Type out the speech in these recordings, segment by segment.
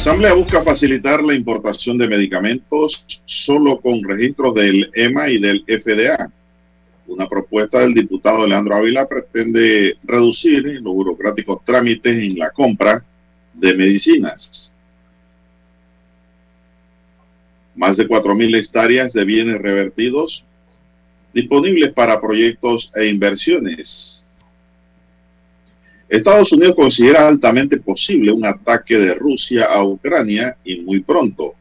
Asamblea busca facilitar la importación de medicamentos solo con registros del EMA y del FDA. Una propuesta del diputado Leandro Ávila pretende reducir los burocráticos trámites en la compra de medicinas. Más de 4.000 hectáreas de bienes revertidos disponibles para proyectos e inversiones. Estados Unidos considera altamente posible un ataque de Rusia a Ucrania y muy pronto.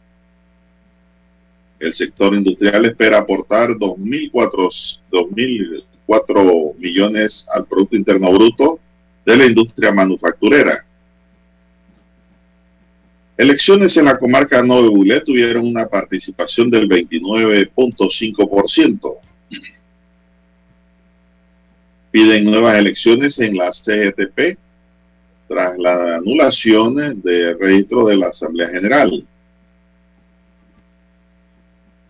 El sector industrial espera aportar 2.004 millones al Producto Interno Bruto de la industria manufacturera. Elecciones en la comarca Nove Bulé tuvieron una participación del 29.5% piden nuevas elecciones en la CGTP tras la anulación de registro de la Asamblea General.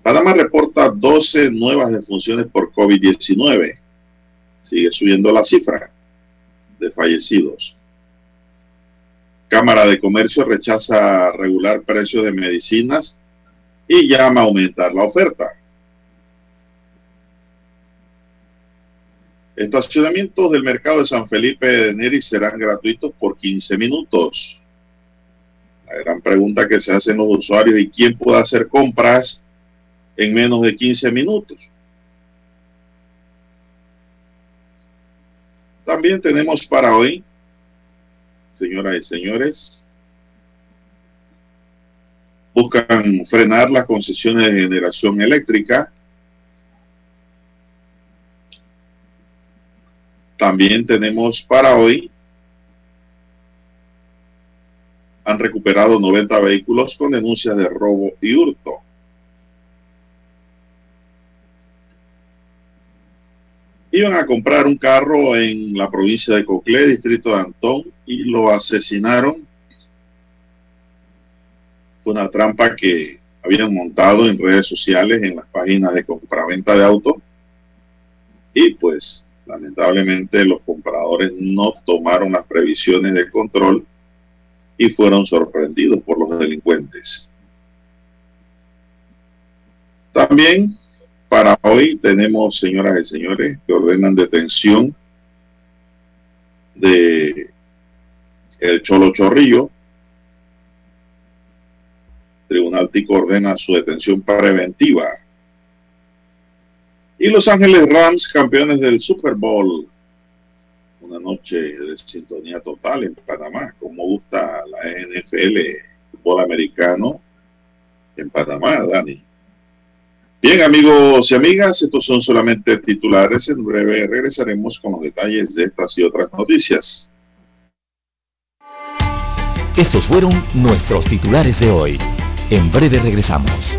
Panamá reporta 12 nuevas defunciones por COVID-19. Sigue subiendo la cifra de fallecidos. Cámara de Comercio rechaza regular precios de medicinas y llama a aumentar la oferta. Estacionamientos del mercado de San Felipe de Neri serán gratuitos por 15 minutos. La gran pregunta que se hacen los usuarios y quién puede hacer compras en menos de 15 minutos. También tenemos para hoy, señoras y señores, buscan frenar las concesiones de generación eléctrica También tenemos para hoy, han recuperado 90 vehículos con denuncias de robo y hurto. Iban a comprar un carro en la provincia de Coclé, distrito de Antón, y lo asesinaron. Fue una trampa que habían montado en redes sociales, en las páginas de compraventa de autos. Y pues Lamentablemente los compradores no tomaron las previsiones de control y fueron sorprendidos por los delincuentes. También para hoy tenemos, señoras y señores, que ordenan detención de el Cholo Chorrillo. Tribunal Tico ordena su detención preventiva y Los Ángeles Rams, campeones del Super Bowl. Una noche de sintonía total en Panamá. Como gusta la NFL, fútbol americano en Panamá, Dani. Bien, amigos y amigas, estos son solamente titulares. En breve regresaremos con los detalles de estas y otras noticias. Estos fueron nuestros titulares de hoy. En breve regresamos.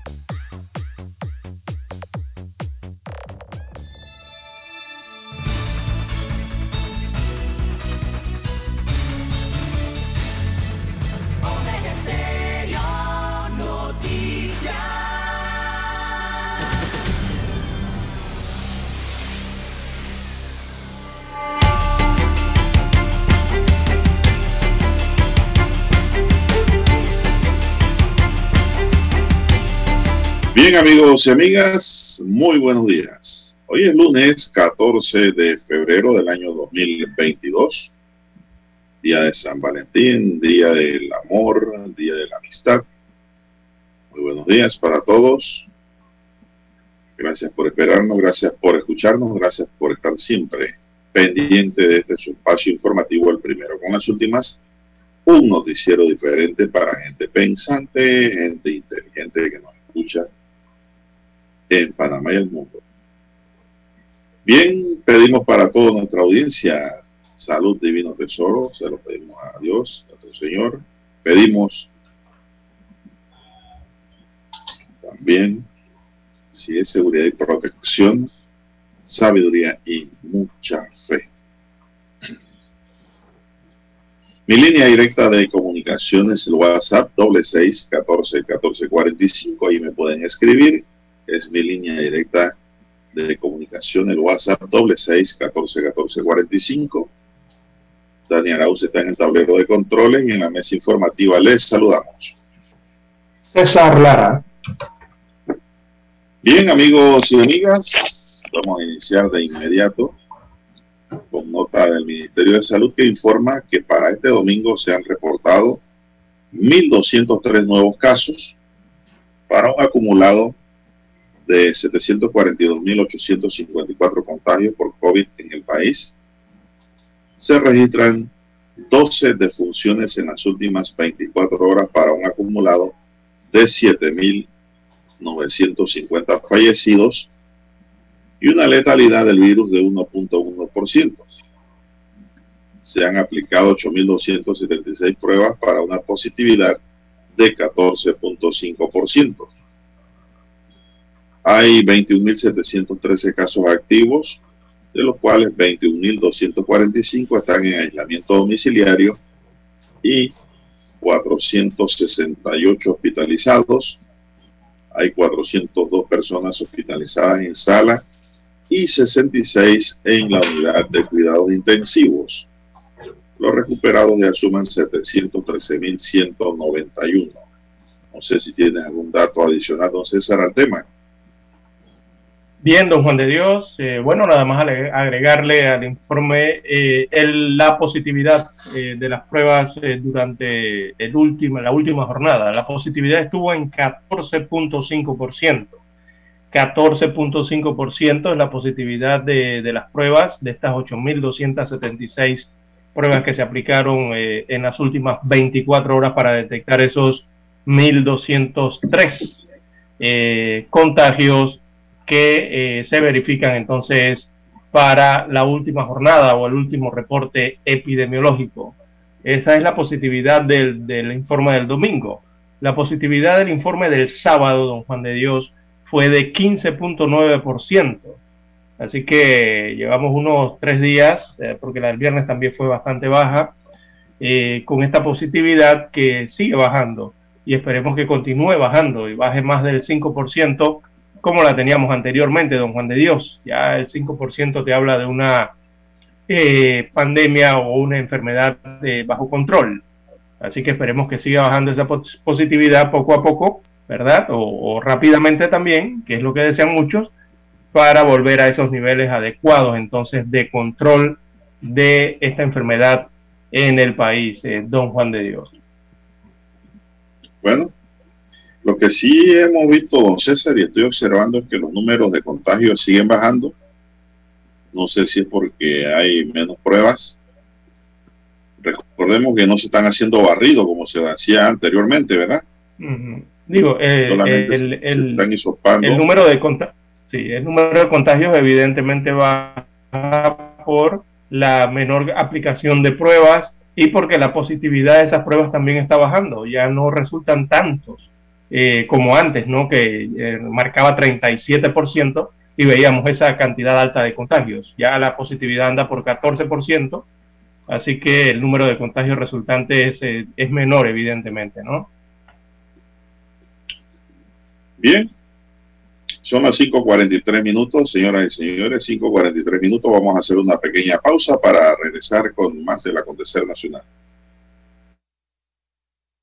Amigos y amigas, muy buenos días. Hoy es lunes 14 de febrero del año 2022, día de San Valentín, día del amor, día de la amistad. Muy buenos días para todos. Gracias por esperarnos, gracias por escucharnos, gracias por estar siempre pendiente de este espacio informativo, el primero con las últimas, un noticiero diferente para gente pensante, gente inteligente que nos escucha en Panamá y el mundo. Bien, pedimos para toda nuestra audiencia salud, divino tesoro, se lo pedimos a Dios, a nuestro Señor. Pedimos también, si es seguridad y protección, sabiduría y mucha fe. Mi línea directa de comunicaciones, el WhatsApp, doble seis, catorce, catorce, cuarenta y cinco, ahí me pueden escribir es mi línea directa de comunicación, el WhatsApp doble seis catorce catorce cuarenta y cinco. Dani Arauz está en el tablero de controles y en la mesa informativa les saludamos. César Lara. Bien, amigos y amigas, vamos a iniciar de inmediato con nota del Ministerio de Salud que informa que para este domingo se han reportado 1.203 nuevos casos para un acumulado de 742.854 contagios por COVID en el país. Se registran 12 defunciones en las últimas 24 horas para un acumulado de 7.950 fallecidos y una letalidad del virus de 1.1%. Se han aplicado 8.276 pruebas para una positividad de 14.5%. Hay 21.713 casos activos, de los cuales 21.245 están en aislamiento domiciliario y 468 hospitalizados. Hay 402 personas hospitalizadas en sala y 66 en la unidad de cuidados intensivos. Los recuperados ya suman 713.191. No sé si tienes algún dato adicional, don César, al tema. Bien, don Juan de Dios. Eh, bueno, nada más agregarle al informe eh, la positividad eh, de las pruebas durante el último, la última jornada. La positividad estuvo en 14.5%. 14.5% es la positividad de, de, las pruebas, de estas 8.276 pruebas que se aplicaron en las últimas 24 horas para detectar esos 1.203 contagios que eh, se verifican entonces para la última jornada o el último reporte epidemiológico. Esa es la positividad del, del, informe del domingo. La positividad del informe del sábado, don Juan de Dios, fue de 15.9%. Así que llevamos unos tres días, eh, porque la del viernes también fue bastante baja, eh, con esta positividad que sigue bajando y esperemos que continúe bajando y baje más del 5% como la teníamos anteriormente, don Juan de Dios. Ya el 5% te habla de una eh, pandemia o una enfermedad de bajo control. Así que esperemos que siga bajando esa positividad poco a poco, ¿verdad? O, rápidamente también, que es lo que desean muchos, para volver a esos niveles adecuados entonces de control de esta enfermedad en el país, eh, don Juan de Dios. Bueno, lo que sí hemos visto, don César, y estoy observando es que los números de contagios siguen bajando. No sé si es porque hay menos pruebas. Recordemos que no se están haciendo barridos como se hacía anteriormente, ¿verdad? Digo, eh, el, el, número de sí, el número de contagios evidentemente va por la menor aplicación de pruebas y porque la positividad de esas pruebas también está bajando. Ya no resultan tantos eh, como antes, ¿no? que eh, marcaba 37% y veíamos esa cantidad alta de contagios. Ya la positividad anda por 14%, así que el número de contagios resultantes es, eh, es menor, evidentemente, ¿no? Bien, son las 5.43 minutos, señoras y señores, 5.43 minutos. Vamos a hacer una pequeña pausa para regresar con más del acontecer nacional.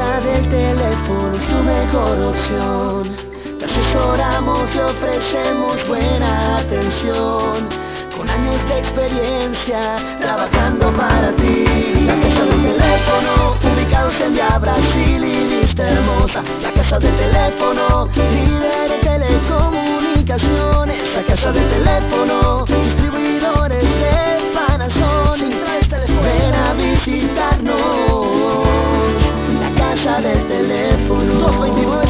casa del teléfono tu mejor opción te asesoramos y ofrecemos buena atención. Con años de experiencia trabajando para ti. La casa del teléfono, ubicados en Via Brasil y lista hermosa. La casa del teléfono, líder de telecomunicaciones. La casa del teléfono,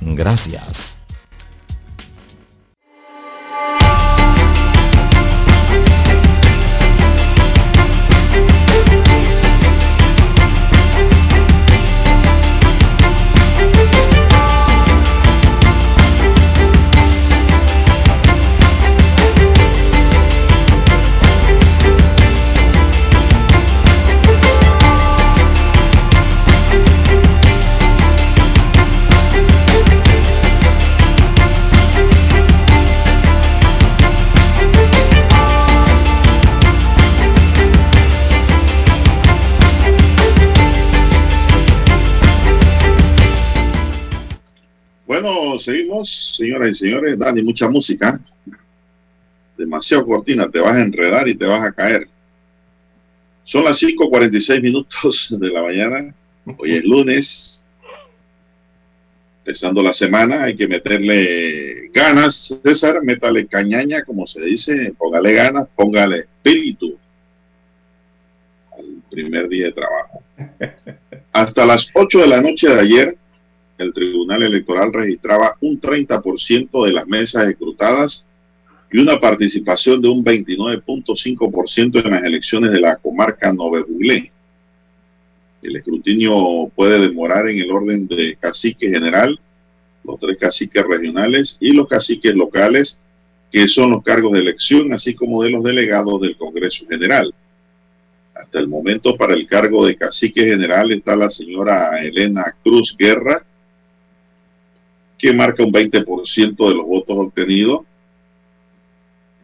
Gracias. Seguimos, señoras y señores. Dani, mucha música. Demasiado cortina, te vas a enredar y te vas a caer. Son las 5.46 minutos de la mañana. Hoy es lunes. Empezando la semana, hay que meterle ganas, César, métale cañaña, como se dice, póngale ganas, póngale espíritu al primer día de trabajo. Hasta las 8 de la noche de ayer, el Tribunal Electoral registraba un 30% de las mesas escrutadas y una participación de un 29.5% en las elecciones de la comarca Nove El escrutinio puede demorar en el orden de cacique general, los tres caciques regionales y los caciques locales, que son los cargos de elección, así como de los delegados del Congreso General. Hasta el momento, para el cargo de cacique general está la señora Elena Cruz Guerra, que marca un 20% de los votos obtenidos.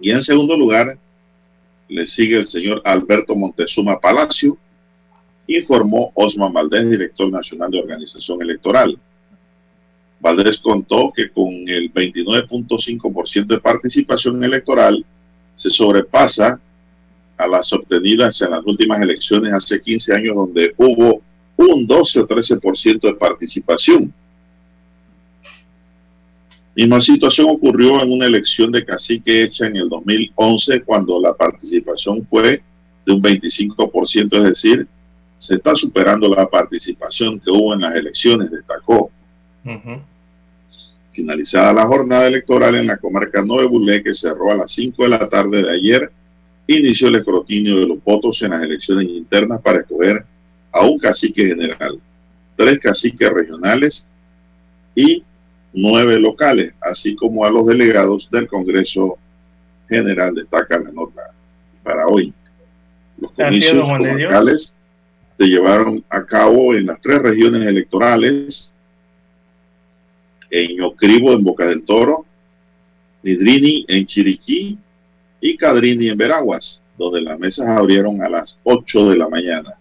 Y en segundo lugar, le sigue el señor Alberto Montezuma Palacio, informó Osman Valdés, director nacional de organización electoral. Valdés contó que con el 29.5% de participación electoral se sobrepasa a las obtenidas en las últimas elecciones hace 15 años donde hubo un 12 o 13% de participación. Misma situación ocurrió en una elección de cacique hecha en el 2011 cuando la participación fue de un 25%, es decir, se está superando la participación que hubo en las elecciones, destacó. Finalizada la jornada electoral en la comarca Nueve Bulé, que cerró a las 5 de la tarde de ayer, inició el escrutinio de los votos en las elecciones internas para escoger a un cacique general, tres caciques regionales y nueve locales, así como a los delegados del Congreso General, destaca la nota para hoy. Los comicios locales se llevaron a cabo en las tres regiones electorales, en Ocribo, en Boca del Toro, Nidrini en Chiriquí y Cadrini en Veraguas, donde las mesas abrieron a las 8 de la mañana.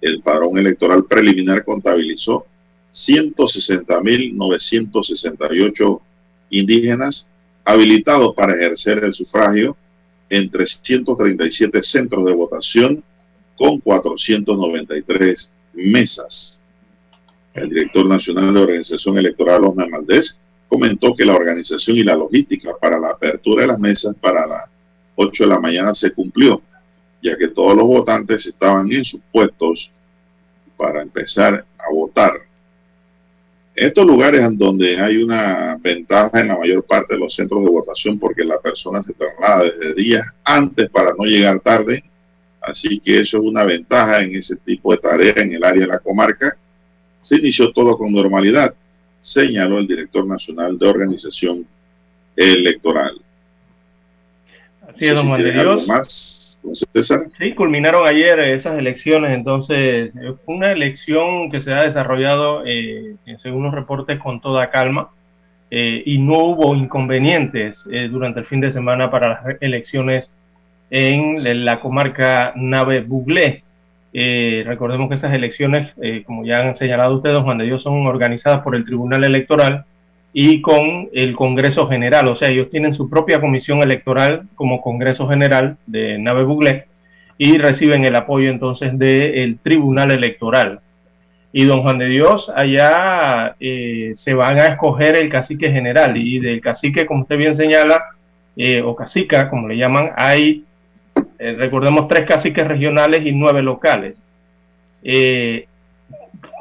El padrón electoral preliminar contabilizó 160.968 indígenas habilitados para ejercer el sufragio en 337 centros de votación con 493 mesas. El director nacional de Organización Electoral, Osman Maldés, comentó que la organización y la logística para la apertura de las mesas para las 8 de la mañana se cumplió, ya que todos los votantes estaban en sus puestos para empezar a votar. Estos lugares en donde hay una ventaja en la mayor parte de los centros de votación porque la persona se traslada desde días antes para no llegar tarde, así que eso es una ventaja en ese tipo de tarea en el área de la comarca. Se inició todo con normalidad, señaló el director nacional de organización electoral. Así es, Dios. Más Sí, culminaron ayer esas elecciones, entonces fue una elección que se ha desarrollado, eh, según los reportes, con toda calma eh, y no hubo inconvenientes eh, durante el fin de semana para las elecciones en la comarca Nave Buglé. recordemos que esas elecciones, como ya han señalado ustedes, Juan de Dios, son organizadas por el Tribunal Electoral y con el Congreso General. O sea, ellos tienen su propia comisión electoral como Congreso General de Nave Buglé y reciben el apoyo entonces del Tribunal Electoral. Y don Juan de Dios, allá eh, se van a escoger el cacique general y del cacique, como usted bien señala, eh, o cacica, como le llaman, hay, eh, recordemos, tres caciques regionales y nueve locales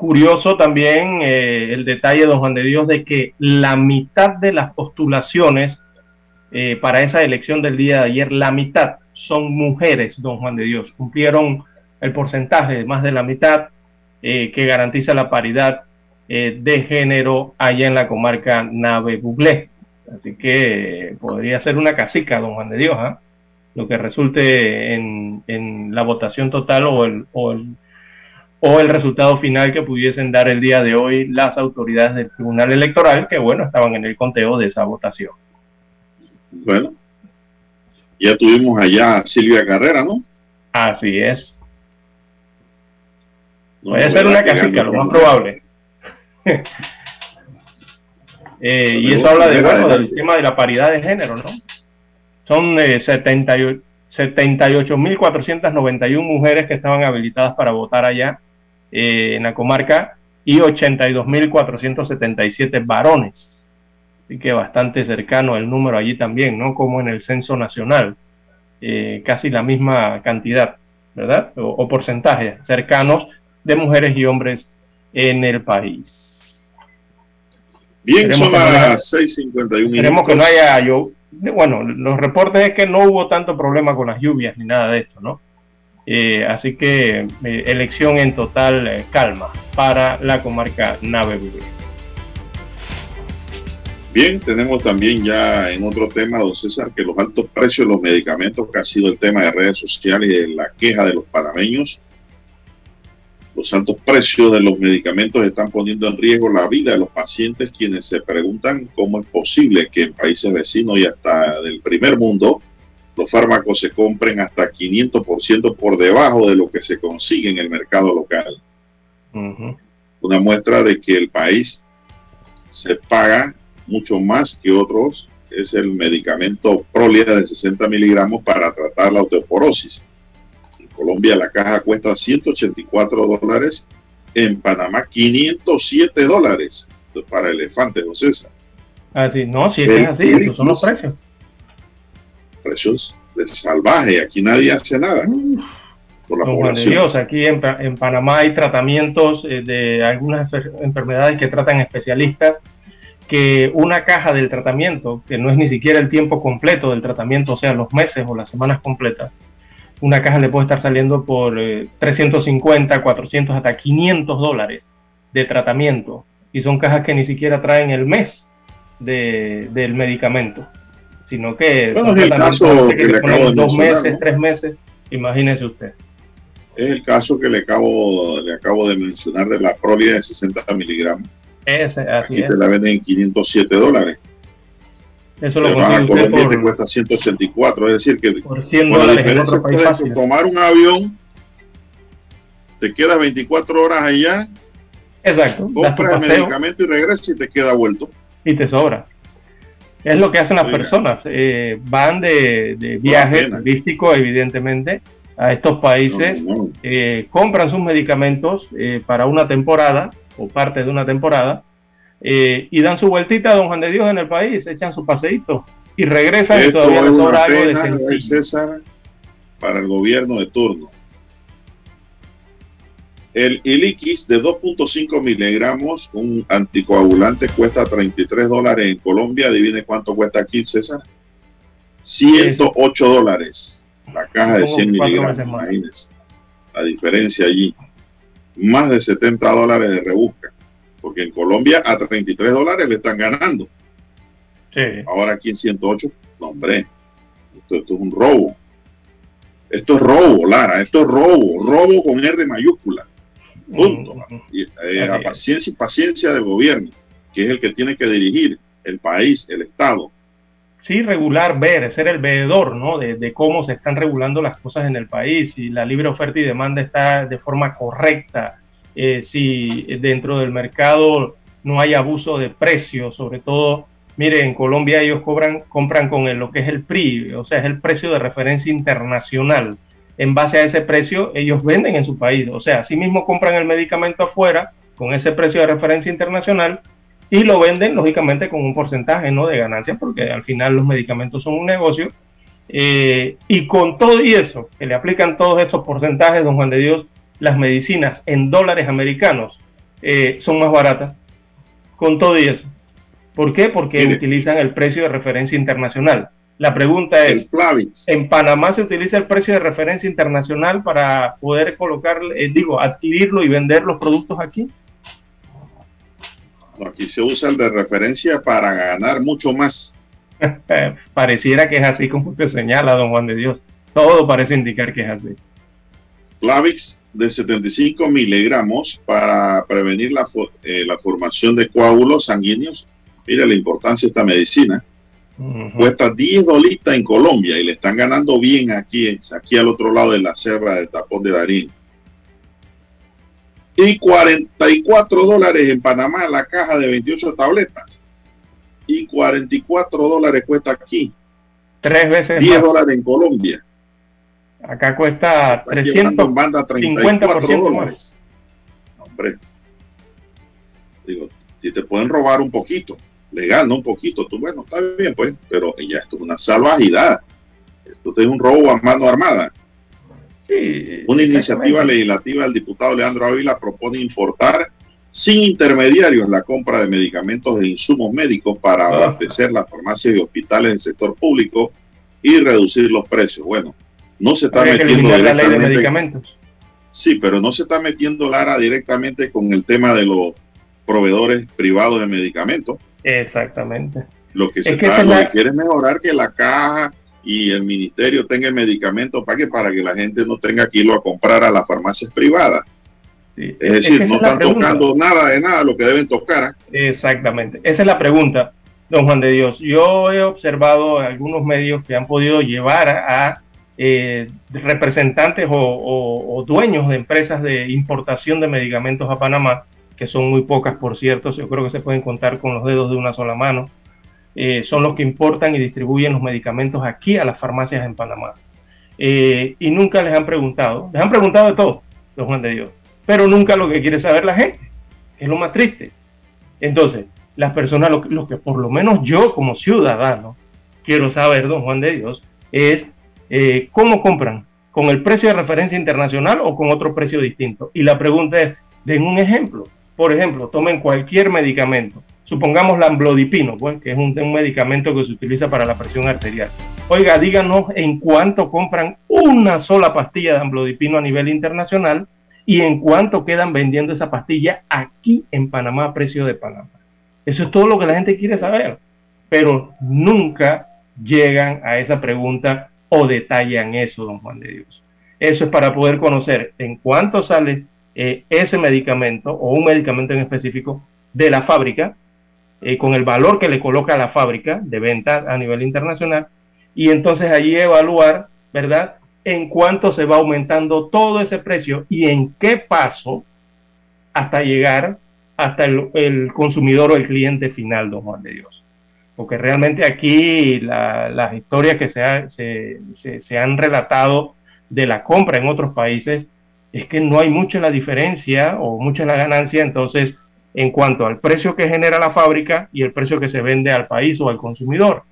curioso también eh, el detalle, don Juan de Dios, de que la mitad de las postulaciones eh, para esa elección del día de ayer, la mitad son mujeres, don Juan de Dios. Cumplieron el porcentaje, más de la mitad, eh, que garantiza la paridad de género allá en la comarca Nave Buglé. Así que podría ser una casica, don Juan de Dios, ¿ah? lo que resulte en, en, la votación total o o el o el resultado final que pudiesen dar el día de hoy las autoridades del Tribunal Electoral, que bueno, estaban en el conteo de esa votación. Bueno, ya tuvimos allá a Silvia Carrera, ¿no? Así es. Puede ser una casita, lo más probable. Eh, y eso habla de, bueno, del tema de la paridad de género, ¿no? Son eh, 78.491 mujeres que estaban habilitadas para votar allá eh, en la comarca y 82.477 varones. Así que bastante cercano el número allí también, ¿no? Como en el censo nacional. Eh, casi la misma cantidad, ¿verdad? O, porcentaje cercanos de mujeres y hombres en el país. Bien, son las 6.51 Esperemos que no haya yo. Bueno, los reportes es que no hubo tanto problema con las lluvias ni nada de esto, ¿no? Eh, así que eh, elección en total eh, calma para la comarca Nave Bien, tenemos también ya en otro tema, don César, que los altos precios de los medicamentos, que ha sido el tema de redes sociales y de la queja de los panameños, los altos precios de los medicamentos están poniendo en riesgo la vida de los pacientes quienes se preguntan cómo es posible que en países vecinos y hasta del primer mundo los fármacos se compren hasta 500% por debajo de lo que se consigue en el mercado local. Una muestra de que el país se paga mucho más que otros es el medicamento Prolia de 60 miligramos para tratar la osteoporosis. En Colombia la caja cuesta 184 dólares, en Panamá 507 dólares para elefantes, ¿no César? Así, no, si es así, esos son los precios precios de salvaje. Aquí nadie hace nada. Por la población. Dios, aquí en, en, Panamá hay tratamientos eh, de algunas enfermedades que tratan especialistas que una caja del tratamiento, que no es ni siquiera el tiempo completo del tratamiento, o sea, los meses o las semanas completas, una caja le puede estar saliendo por 350, eh, 400, hasta 500 dólares de tratamiento. Y son cajas que ni siquiera traen el mes de, del medicamento sino que bueno, es el caso que, le acabo de dos meses, tres meses, imagínese usted. Es el caso que le acabo, le acabo de mencionar de la prolia de 60 miligramos. Ese, así Aquí te la venden en 507 dólares. Eso lo vas a Colombia y te por, cuesta 184. Es decir, que por 100 con la diferencia tomar un avión, te quedas 24 horas allá, Exacto. Compras el medicamento y regresas y te queda vuelto. y te sobra. Es lo que hacen las Oiga. personas. eh, van de, de viaje pena. turístico, evidentemente, a estos países. No, no, no. eh, compran sus medicamentos eh, para una temporada o parte de una temporada eh, y dan su vueltita a Don Juan de Dios en el país, echan su paseíto y regresan y Esto todavía es una sobra algo de pena. César, para el gobierno de turno. El Iliquis de 2.5 miligramos, un anticoagulante, cuesta 33 dólares en Colombia. Adivine cuánto cuesta aquí, César. 108 dólares. La caja de Supongo 100 que cuatro miligramos, imagínense. La diferencia allí. Más de 70 dólares de rebusca. Porque en Colombia a 33 dólares le están ganando. Sí. Ahora aquí en 108, no, hombre, esto, esto es un robo. Esto es robo, Lara, esto es robo, robo con R mayúscula. Punto. Mm. Y, eh, a Así es. paciencia paciencia del gobierno, que es el que tiene que dirigir el país, el Estado. sí regular, ver, ser el veedor, ¿no? De, de cómo se están regulando las cosas en el país, si la libre oferta y demanda está de forma correcta, eh, si dentro del mercado no hay abuso de precios, sobre todo, mire, en Colombia ellos cobran, compran con el- lo que es el PRI, o sea, es el precio de referencia internacional. En base a ese precio, ellos venden en su país, o sea, así mismo compran el medicamento afuera con ese precio de referencia internacional y lo venden lógicamente con un porcentaje ¿no? de ganancia porque al final los medicamentos son un negocio. Eh, y con todo y eso que le aplican todos estos porcentajes don Juan de Dios las medicinas en dólares americanos eh, son más baratas. Con todo y eso. ¿por qué? porque utilizan el precio de referencia internacional la pregunta es en Panamá se utiliza el precio de referencia internacional para poder colocar, eh, digo, adquirirlo y vender los productos aquí. aquí se usa el de referencia para ganar mucho más. Pareciera que es así como usted señala, don Juan de Dios. Todo parece indicar que es así. Plavix de 75 miligramos para prevenir la, eh, la formación de coágulos sanguíneos. Mira la importancia de esta medicina. Cuesta 10 dolitas en Colombia y le están ganando bien aquí, aquí al otro lado de la selva de Tapón de Darín. Y 44 dólares en Panamá la caja de 28 tabletas. Y 44 dólares cuesta aquí. Tres veces 10 más. dólares en Colombia. Acá cuesta Está llevando 300. en banda 34 50% dólares. Hombre. Digo, si te pueden robar un poquito, legal, no un poquito, tú bueno, está bien pues, pero ya esto es una salvajidad. Esto es un robo a mano armada. Sí, Una iniciativa legislativa del diputado Leandro Ávila propone importar sin intermediarios la compra de medicamentos e insumos médicos para Ah. abastecer las farmacias y hospitales del sector público y reducir los precios. Bueno, no se está Habría metiendo eliminar la ley de directamente medicamentos. Sí, pero no se está metiendo Lara directamente con el tema de los proveedores privados de medicamentos. Exactamente. Lo que se Es que está, lo la- que quiere es mejorar que la caja y el ministerio tenga el medicamento para que para que la gente no tenga que irlo a comprar a las farmacias privadas. Sí. Es decir, no están pregunta. tocando nada de nada lo que deben tocar. ¿ah? Exactamente. Esa es la pregunta, don Juan de Dios. Yo he observado algunos medios que han podido llevar a eh, representantes o, o- o dueños de empresas de importación de medicamentos a Panamá, que son muy pocas, por cierto, yo creo que se pueden contar con los dedos de una sola mano. Eh, son los que importan y distribuyen los medicamentos aquí a las farmacias en Panamá. Eh, y nunca les han preguntado, les han preguntado de todo, don Juan de Dios, pero nunca lo que quiere saber la gente, es lo más triste. Entonces, las personas, lo, lo que por lo menos yo como ciudadano quiero saber, don Juan de Dios, es eh, cómo compran, con el precio de referencia internacional o con otro precio distinto. Y la pregunta es, den un ejemplo. Por ejemplo, tomen cualquier medicamento. Supongamos la amlodipino, pues, que es un, un medicamento que se utiliza para la presión arterial. Oiga, díganos en cuánto compran una sola pastilla de amlodipino a nivel internacional y en cuánto quedan vendiendo esa pastilla aquí en Panamá a precio de Panamá. Eso es todo lo que la gente quiere saber, pero nunca llegan a esa pregunta o detallan eso, don Juan de Dios. Eso es para poder conocer en cuánto sale eh, ese medicamento o un medicamento en específico de la fábrica eh, con el valor que le coloca la fábrica de venta a nivel internacional y entonces allí evaluar, ¿verdad? En cuánto se va aumentando todo ese precio y en qué paso hasta llegar hasta el, consumidor o el cliente final, don Juan de Dios. Porque realmente aquí las historias que se, se, han relatado de la compra en otros países es que no hay mucha la diferencia o mucha la ganancia, entonces, en cuanto al precio que genera la fábrica y el precio que se vende al país o al consumidor.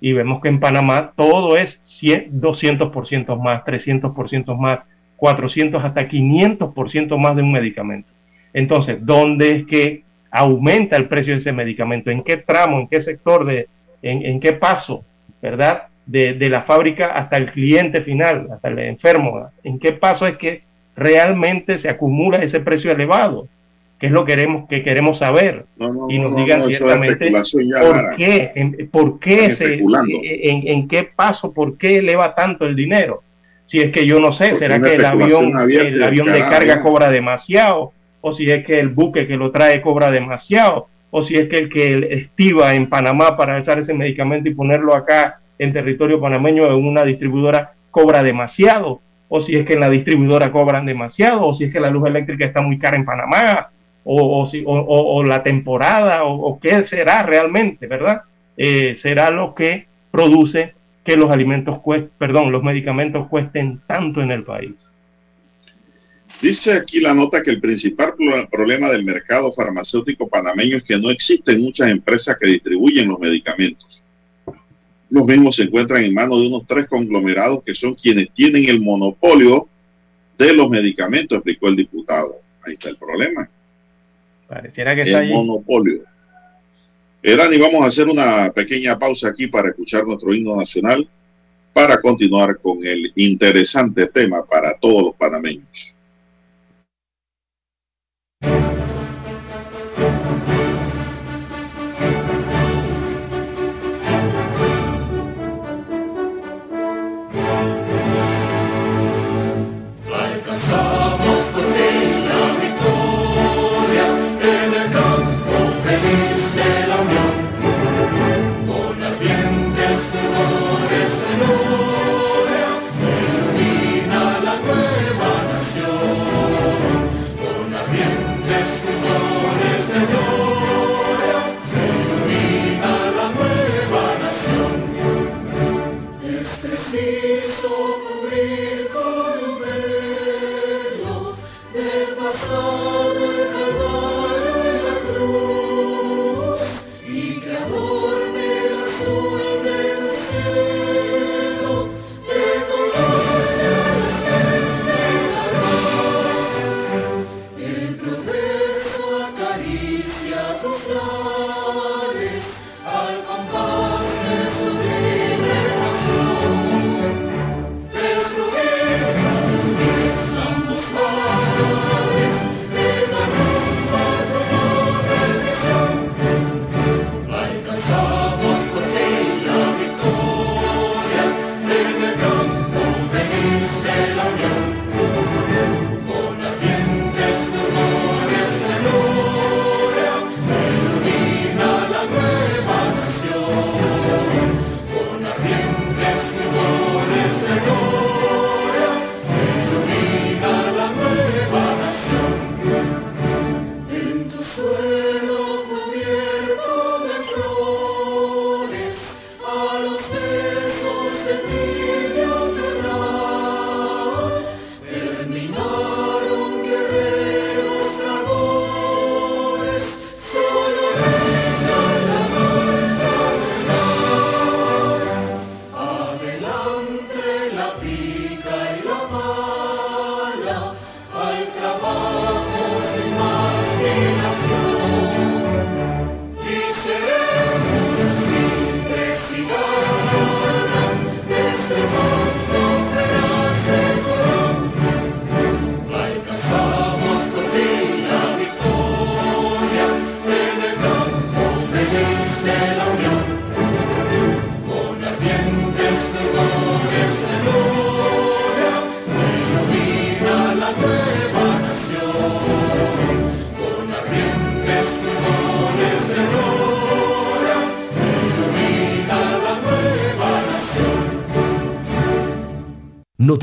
Y vemos que en Panamá todo es 200% más, 300% más, 400 hasta 500% más de un medicamento. Entonces, ¿dónde es que aumenta el precio de ese medicamento? ¿En qué tramo, en qué sector, de, en, qué paso, verdad? De, de, la fábrica hasta el cliente final, hasta el enfermo. ¿En qué paso es que realmente se acumula ese precio elevado? que es lo que queremos, que queremos saber. Y nos digan ciertamente por qué, en, por qué se, en, en, qué paso, por qué eleva tanto el dinero. Si es que yo no sé, será que el avión, el avión de carga cobra demasiado, o si es que el buque que lo trae cobra demasiado, o si es que el que estiva en Panamá para echar ese medicamento y ponerlo acá en territorio panameño en una distribuidora cobra demasiado, o si es que en la distribuidora cobran demasiado, o si es que la luz eléctrica está muy cara en Panamá, o, si, o, la temporada, o, qué será realmente, ¿verdad? Eh, será lo que produce que los alimentos perdón, los medicamentos cuesten tanto en el país. Dice aquí la nota que el principal problema del mercado farmacéutico panameño es que no existen muchas empresas que distribuyen los medicamentos. Los mismos se encuentran en manos de unos tres conglomerados que son quienes tienen el monopolio de los medicamentos, explicó el diputado. Ahí está el problema. Pareciera que el monopolio. Eran y vamos a hacer una pequeña pausa aquí para escuchar nuestro himno nacional para continuar con el interesante tema para todos los panameños.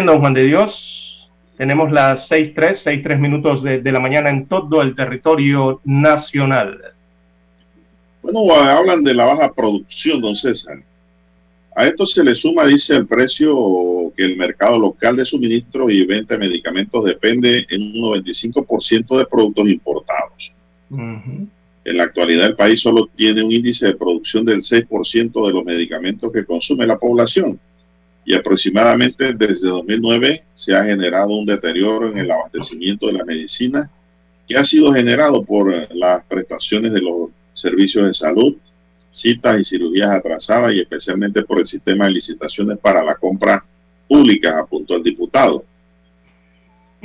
Bien, don Juan de Dios, tenemos las 6.3, 6.3 minutos de, de, la mañana en todo el territorio nacional. Bueno, hablan de la baja producción, don César. A esto se le suma, dice, el precio que el mercado local de suministro y venta de medicamentos depende en un 95% de productos importados. Uh -huh. En la actualidad el país solo tiene un índice de producción del 6% de los medicamentos que consume la población y aproximadamente desde 2009 se ha generado un deterioro en el abastecimiento de la medicina que ha sido generado por las prestaciones de los servicios de salud, citas y cirugías atrasadas y especialmente por el sistema de licitaciones para la compra pública, apuntó el diputado.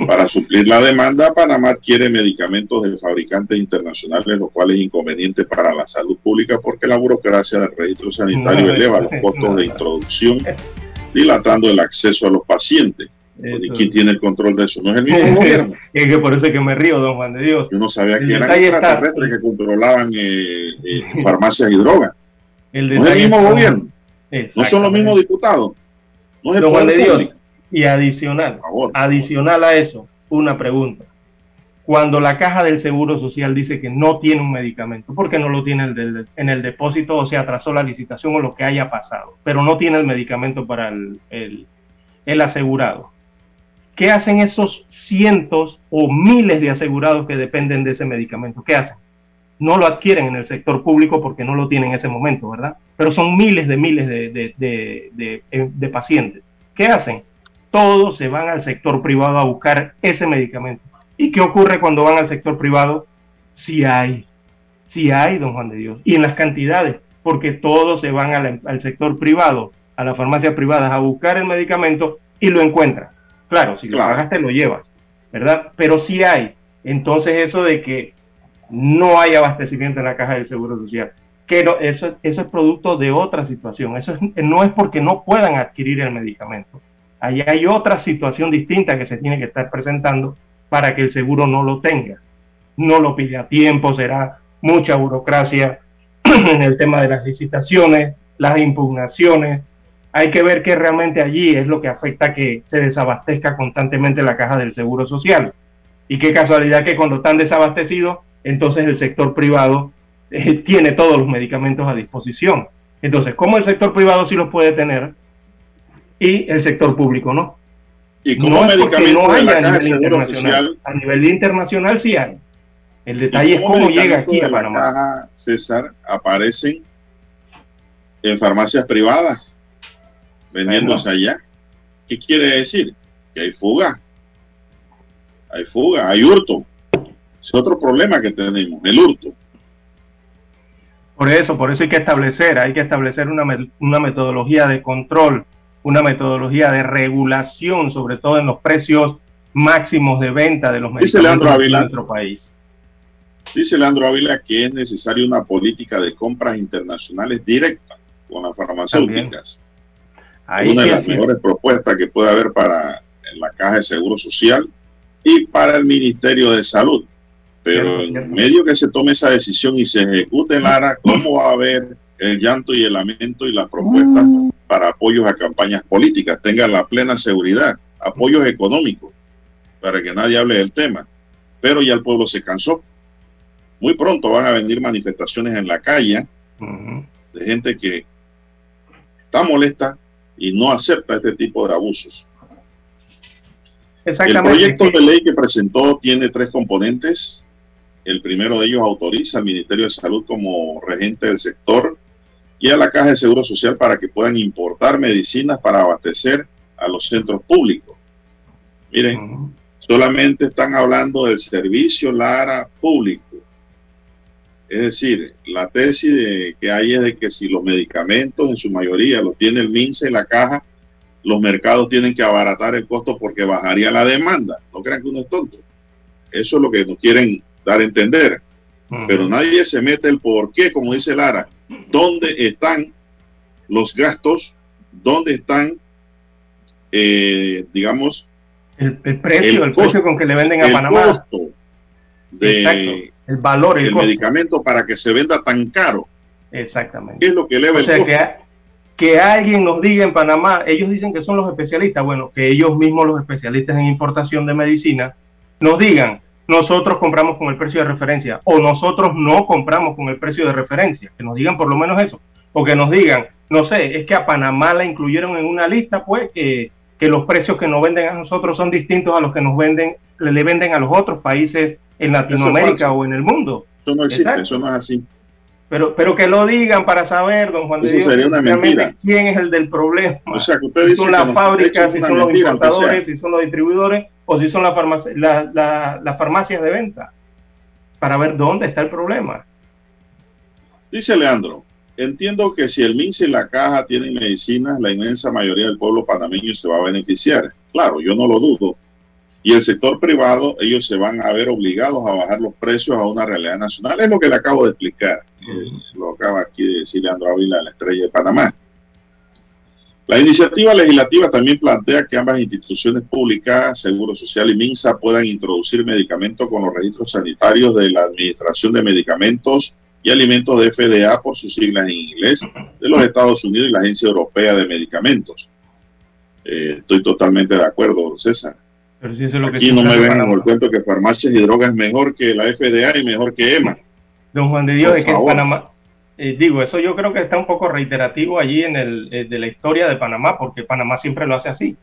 Para suplir la demanda, Panamá adquiere medicamentos de fabricantes internacionales, lo cual es inconveniente para la salud pública porque la burocracia del registro sanitario eleva los costos de introducción dilatando el acceso a los pacientes. ¿Y quién tiene el control de eso? No es el mismo gobierno. Es que por eso es que me río, don Juan de Dios. Yo no sabía el que eran extraterrestres que controlaban eh, eh, farmacias y drogas. El no es el mismo gobierno. No son los mismos diputados. No es el don Juan de Dios. Y adicional, adicional a eso, una pregunta. Cuando la caja del Seguro Social dice que no tiene un medicamento, porque no lo tiene el del, en el depósito o se atrasó la licitación o lo que haya pasado, pero no tiene el medicamento para el, el, el asegurado. ¿Qué hacen esos cientos o miles de asegurados que dependen de ese medicamento? ¿Qué hacen? No lo adquieren en el sector público porque no lo tienen en ese momento, ¿verdad? Pero son miles de miles de, de, de pacientes. ¿Qué hacen? Todos se van al sector privado a buscar ese medicamento. ¿Y qué ocurre cuando van al sector privado? Si hay, si hay, don Juan de Dios, y en las cantidades, porque todos se van al, al sector privado, a las farmacias privadas a buscar el medicamento y lo encuentran. Claro, si claro. lo pagas te lo llevas, ¿verdad? Pero si hay, entonces eso de que no hay abastecimiento en la caja del Seguro Social, que no, eso, eso es producto de otra situación, eso es, no es porque no puedan adquirir el medicamento, ahí hay otra situación distinta que se tiene que estar presentando para que el seguro no lo tenga. No lo pide a tiempo, será mucha burocracia en el tema de las licitaciones, las impugnaciones. Hay que ver que realmente allí es lo que afecta que se desabastezca constantemente la caja del seguro social. Y qué casualidad que cuando están desabastecidos, entonces el sector privado eh, tiene todos los medicamentos a disposición. Entonces, ¿cómo el sector privado sí los puede tener y el sector público no? Y como no medicamento no de hay la a caja de nivel seguro internacional. social, A nivel internacional sí hay. El detalle es cómo llega aquí a Panamá. caja, César, aparecen en farmacias privadas, vendiéndose allá. ¿Qué quiere decir? Que hay fuga. Hay fuga, hay hurto. Es otro problema que tenemos, el hurto. Por eso, por eso hay que establecer, hay que establecer una, una metodología de control, una metodología de regulación, sobre todo en los precios máximos de venta de los medicamentos en nuestro país. Dice Leandro Ávila que es necesaria una política de compras internacionales directas con las farmacéuticas. Ahí una de las mejores propuestas que puede haber para la Caja de Seguro Social y para el Ministerio de Salud. Pero en medio que se tome esa decisión y se ejecute, Lara, ¿cómo va a haber el llanto y el lamento y las propuestas para apoyos a campañas políticas? Tengan la plena seguridad, apoyos económicos, para que nadie hable del tema. Pero ya el pueblo se cansó. Muy pronto van a venir manifestaciones en la calle Ujú. de gente que está molesta y no acepta este tipo de abusos. El proyecto de ley que presentó tiene tres componentes. El primero de ellos autoriza al Ministerio de Salud como regente del sector y a la Caja de Seguro Social para que puedan importar medicinas para abastecer a los centros públicos. Miren, solamente están hablando del servicio Lara público. Es decir, la tesis de- que hay es de que si los medicamentos en su mayoría los tiene el MINSA y la caja, los mercados tienen que abaratar el costo porque bajaría la demanda. No crean que uno es tonto. Eso es lo que nos quieren dar a entender. Pero nadie se mete el por qué, como dice Lara. ¿Dónde están los gastos? ¿Dónde están, eh, digamos, el, precio, el, precio con que le venden a Panamá? Costo de el valor, el, medicamento para que se venda tan caro. Exactamente. ¿Qué es lo que eleva el costo? que alguien nos diga en Panamá, ellos dicen que son los especialistas, bueno, que ellos mismos los especialistas en importación de medicina nos digan, nosotros compramos con el precio de referencia o nosotros no compramos con el precio de referencia, que nos digan por lo menos eso, o que nos digan, no sé, es que a Panamá la incluyeron en una lista, pues que, que los precios que nos venden a nosotros son distintos a los que nos venden, le, venden a los otros países en Latinoamérica o en el mundo. Eso no existe, eso no es así. Pero, pero que lo digan para saber, don Juan de Dios, sería una mentira. quién es el del problema. O sea, que usted si son las fábricas, si son los importadores, si son los distribuidores o si son las farmacias de venta. Para ver dónde está el problema. Dice Leandro, entiendo que si el MINS y la caja tienen medicinas, la inmensa mayoría del pueblo panameño se va a beneficiar. Claro, yo no lo dudo. Y el sector privado, ellos se van a ver obligados a bajar los precios a una realidad nacional. Es lo que le acabo de explicar. Eh, lo acaba aquí de decir Leandro Ávila, la estrella de Panamá. La iniciativa legislativa también plantea que ambas instituciones públicas, Seguro Social y MINSA, puedan introducir medicamentos con los registros sanitarios de la Administración de Medicamentos y Alimentos de FDA, por sus siglas en inglés, de los Estados Unidos y la Agencia Europea de Medicamentos. Eh, estoy totalmente de acuerdo, César. Aquí no me ven el cuento que farmacias y drogas es mejor que la FDA y mejor que EMA. Don Juan de Dios, de que en Panamá, eh, digo, eso yo creo que está un poco reiterativo allí en el, eh, de la historia de Panamá, porque Panamá siempre lo hace así.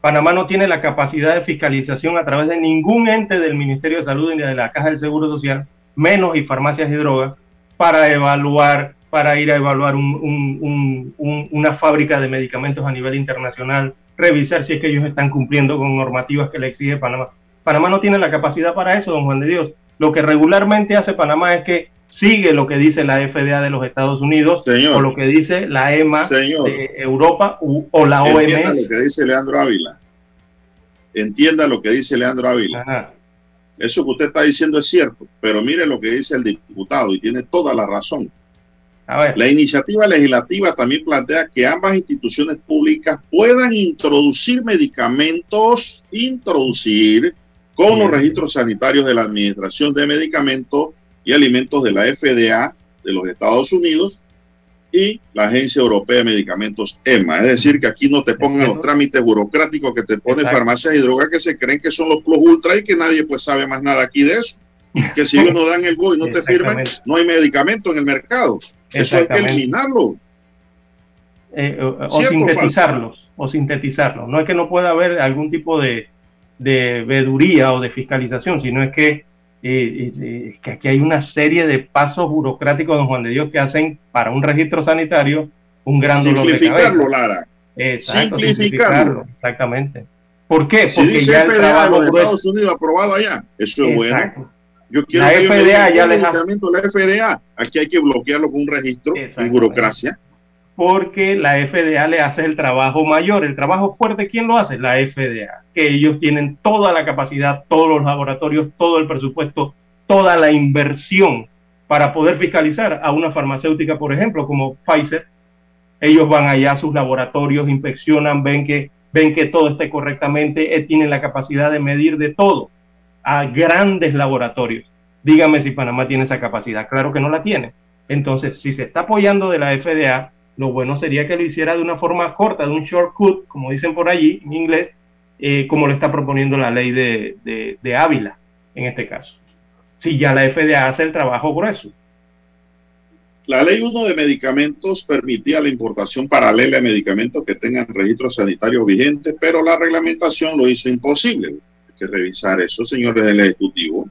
Panamá no tiene la capacidad de fiscalización a través de ningún ente del Ministerio de Salud ni de la Caja del Seguro Social, menos y farmacias y drogas, para evaluar, para ir a evaluar una fábrica de medicamentos a nivel internacional, revisar si es que ellos están cumpliendo con normativas que le exige Panamá. Panamá no tiene la capacidad para eso, don Juan de Dios. Lo que regularmente hace Panamá es que sigue lo que dice la FDA de los Estados Unidos o lo que dice la EMA de Europa o la OMS. Entienda lo que dice Leandro Ávila. Entienda lo que dice Leandro Ávila. Eso que usted está diciendo es cierto, pero mire lo que dice el diputado y tiene toda la razón. La iniciativa legislativa también plantea que ambas instituciones públicas puedan introducir medicamentos, introducir con los registros sanitarios de la Administración de Medicamentos y Alimentos de la FDA de los Estados Unidos y la Agencia Europea de Medicamentos EMA. Es decir, que aquí no te pongan los trámites burocráticos que te ponen farmacias y drogas que se creen que son los plus ultra y que nadie pues sabe más nada aquí de eso. Que si ellos no dan el go y no te firman, no hay medicamento en el mercado. Eso hay que eliminarlo. Eh, o, sintetizarlos, o sintetizarlos. No es que no pueda haber algún tipo de, de veduría o de fiscalización, sino es que, eh, eh, que aquí hay una serie de pasos burocráticos, don Juan de Dios, que hacen para un registro sanitario un gran dolor de cabeza. Lara. Exacto, simplificarlo. Exactamente. ¿Por qué? Porque dice ya el trabajo de Estados Unidos aprobado allá. Eso es bueno. Yo quiero la FDA ya les la FDA. Aquí hay que bloquearlo con un registro y burocracia. Porque la FDA le hace el trabajo mayor, el trabajo fuerte, ¿quién lo hace? La FDA. Que ellos tienen toda la capacidad, todos los laboratorios, todo el presupuesto, toda la inversión para poder fiscalizar a una farmacéutica, por ejemplo, como Pfizer. Ellos van allá a sus laboratorios, inspeccionan, ven que, ven que todo esté correctamente, eh, tienen la capacidad de medir de todo a grandes laboratorios. Dígame si Panamá tiene esa capacidad. Claro que no la tiene. Entonces, si se está apoyando de la FDA, lo bueno sería que lo hiciera de una forma corta, de un shortcut, como dicen por allí en inglés, eh, como lo está proponiendo la ley de, de, Ávila, en este caso. Si ya la FDA hace el trabajo grueso. La ley 1 de medicamentos permitía la importación paralela de medicamentos que tengan registros sanitarios vigentes, pero la reglamentación lo hizo imposible que revisar eso, señores del Ejecutivo.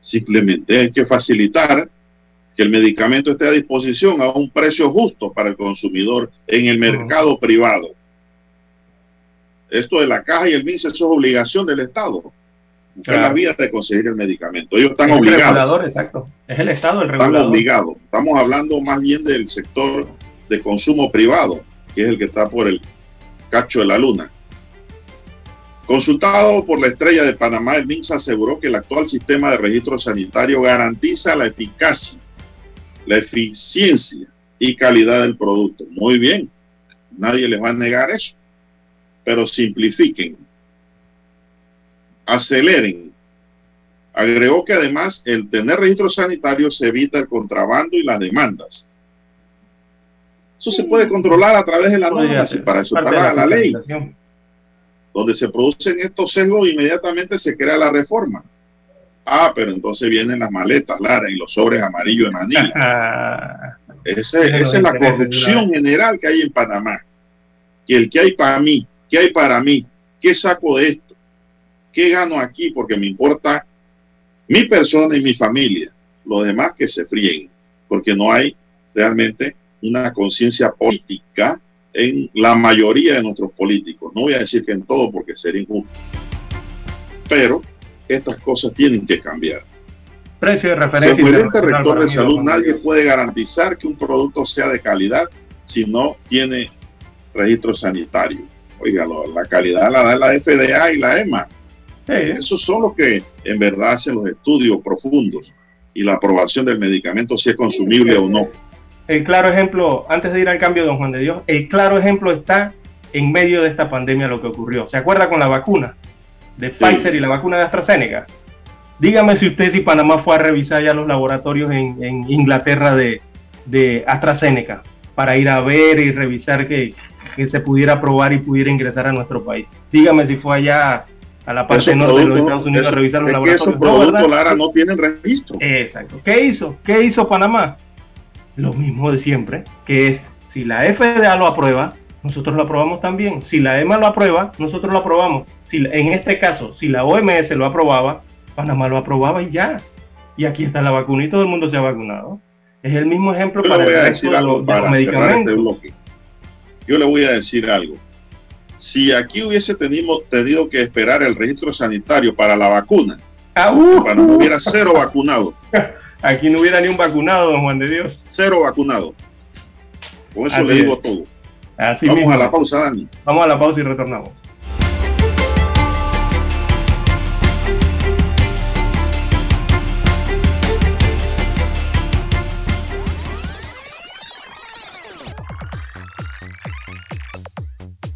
Simplemente hay que facilitar que el medicamento esté a disposición a un precio justo para el consumidor en el mercado privado. Esto de la caja y el MINS, eso es obligación del Estado. Buscar la vía de conseguir el medicamento. Ellos están obligados. exacto. Es el Estado el regulador. Están obligados. Estamos hablando más bien del sector de consumo privado, que es el que está por el cacho de la luna. Consultado por la estrella de Panamá, el MINSA aseguró que el actual sistema de registro sanitario garantiza la eficacia, la eficiencia y calidad del producto. Muy bien, nadie les va a negar eso, pero simplifiquen, aceleren. Agregó que además el tener registro sanitario se evita el contrabando y las demandas. Eso se puede controlar a través de la norma, y para eso está la ley. Donde se producen estos sesgos, inmediatamente se crea la reforma. Ah, pero entonces vienen las maletas, Lara, y los sobres amarillos en Manila. esa es la corrupción general que hay en Panamá. Que el que hay para mí, ¿qué hay para mí? ¿Qué saco de esto? ¿Qué gano aquí? Porque me importa mi persona y mi familia. Los demás que se fríen, porque no hay realmente una conciencia política en la mayoría de nuestros políticos. No voy a decir que en todo porque sería injusto. Pero estas cosas tienen que cambiar. Precio de referencia. El rector de salud, nadie puede garantizar que un producto sea de calidad si no tiene registro sanitario. Oiga, la calidad la da la FDA y la EMA. Esos son los que en verdad hacen los estudios profundos y la aprobación del medicamento si es consumible o no. El claro ejemplo, antes de ir al cambio, don Juan de Dios, el claro ejemplo está en medio de esta pandemia lo que ocurrió. ¿Se acuerda con la vacuna de Pfizer y la vacuna de AstraZeneca? Dígame si usted, si Panamá fue a revisar ya los laboratorios en, Inglaterra de, de, AstraZeneca para ir a ver y revisar que, que, se pudiera probar y pudiera ingresar a nuestro país. Dígame si fue allá a la parte norte de los Estados Unidos a revisar los laboratorios. Que esos productos, no, Lara, no tienen registro. Exacto. ¿Qué hizo? ¿Qué hizo Panamá? lo mismo de siempre, que es si la FDA lo aprueba, nosotros lo aprobamos también. Si la EMA lo aprueba, nosotros lo aprobamos. Si, en este caso, si la OMS lo aprobaba, Panamá lo aprobaba y ya. Y aquí está la vacuna y todo el mundo se ha vacunado. Es el mismo ejemplo para el resto de, los, este medicamentos. Yo le voy a decir algo. Si aquí hubiese tenido, tenido que esperar el registro sanitario para la vacuna, ah, uh, para no hubiera cero vacunado. Aquí no hubiera ni un vacunado, don Juan de Dios. Cero vacunado. Con eso le digo todo. Vamos a la pausa, Dani. Vamos a la pausa y retornamos.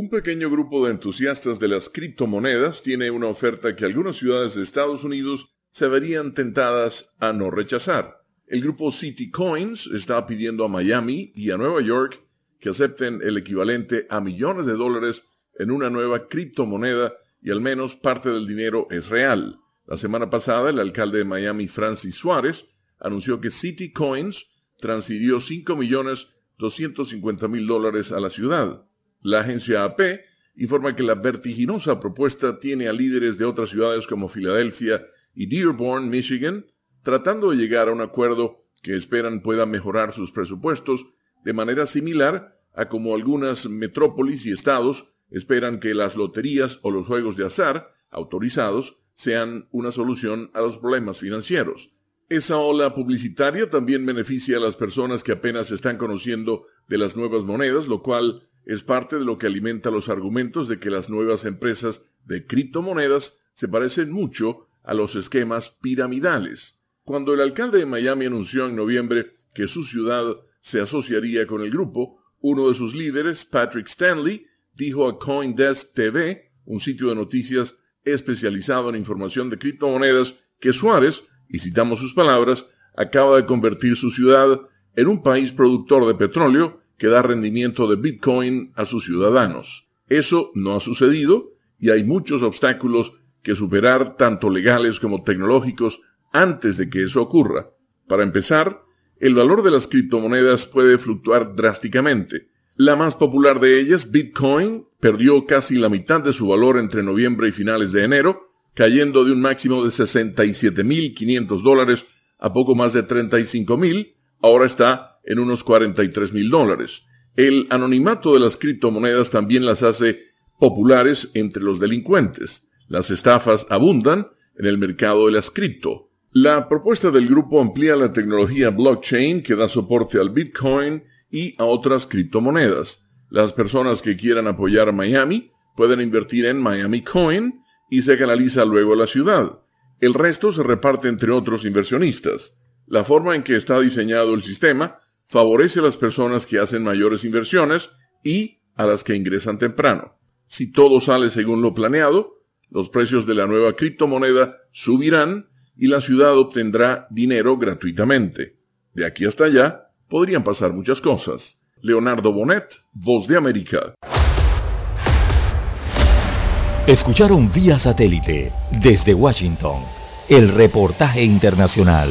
Un pequeño grupo de entusiastas de las criptomonedas tiene una oferta que algunas ciudades de Estados Unidos se verían tentadas a no rechazar. El grupo City Coins está pidiendo a Miami y a Nueva York que acepten el equivalente a millones de dólares en una nueva criptomoneda y al menos parte del dinero es real. La semana pasada, el alcalde de Miami, Francis Suárez, anunció que City Coins transfirió 5 millones 250 mil dólares a la ciudad. La agencia AP informa que la vertiginosa propuesta tiene a líderes de otras ciudades como Filadelfia y Dearborn, Michigan, tratando de llegar a un acuerdo que esperan pueda mejorar sus presupuestos de manera similar a como algunas metrópolis y estados esperan que las loterías o los juegos de azar autorizados sean una solución a los problemas financieros. Esa ola publicitaria también beneficia a las personas que apenas están conociendo de las nuevas monedas, lo cual es parte de lo que alimenta los argumentos de que las nuevas empresas de criptomonedas se parecen mucho a los esquemas piramidales. Cuando el alcalde de Miami anunció en noviembre que su ciudad se asociaría con el grupo, uno de sus líderes, Patrick Stanley, dijo a Coindesk TV, un sitio de noticias especializado en información de criptomonedas, que Suárez, y citamos sus palabras, acaba de convertir su ciudad en un país productor de petróleo que da rendimiento de Bitcoin a sus ciudadanos. Eso no ha sucedido y hay muchos obstáculos que superar, tanto legales como tecnológicos, antes de que eso ocurra. Para empezar, el valor de las criptomonedas puede fluctuar drásticamente. La más popular de ellas, Bitcoin, perdió casi la mitad de su valor entre noviembre y finales de enero, cayendo de un máximo de 67.500 dólares a poco más de 35.000, ahora está en unos 43.000 dólares. El anonimato de las criptomonedas también las hace populares entre los delincuentes. Las estafas abundan en el mercado de las cripto. La propuesta del grupo amplía la tecnología blockchain que da soporte al Bitcoin y a otras criptomonedas. Las personas que quieran apoyar a Miami pueden invertir en Miami Coin y se canaliza luego a la ciudad. El resto se reparte entre otros inversionistas. La forma en que está diseñado el sistema favorece a las personas que hacen mayores inversiones y a las que ingresan temprano. Si todo sale según lo planeado, los precios de la nueva criptomoneda subirán y la ciudad obtendrá dinero gratuitamente. De aquí hasta allá podrían pasar muchas cosas. Leonardo Bonet, Voz de América. Escucharon vía satélite desde Washington el reportaje internacional.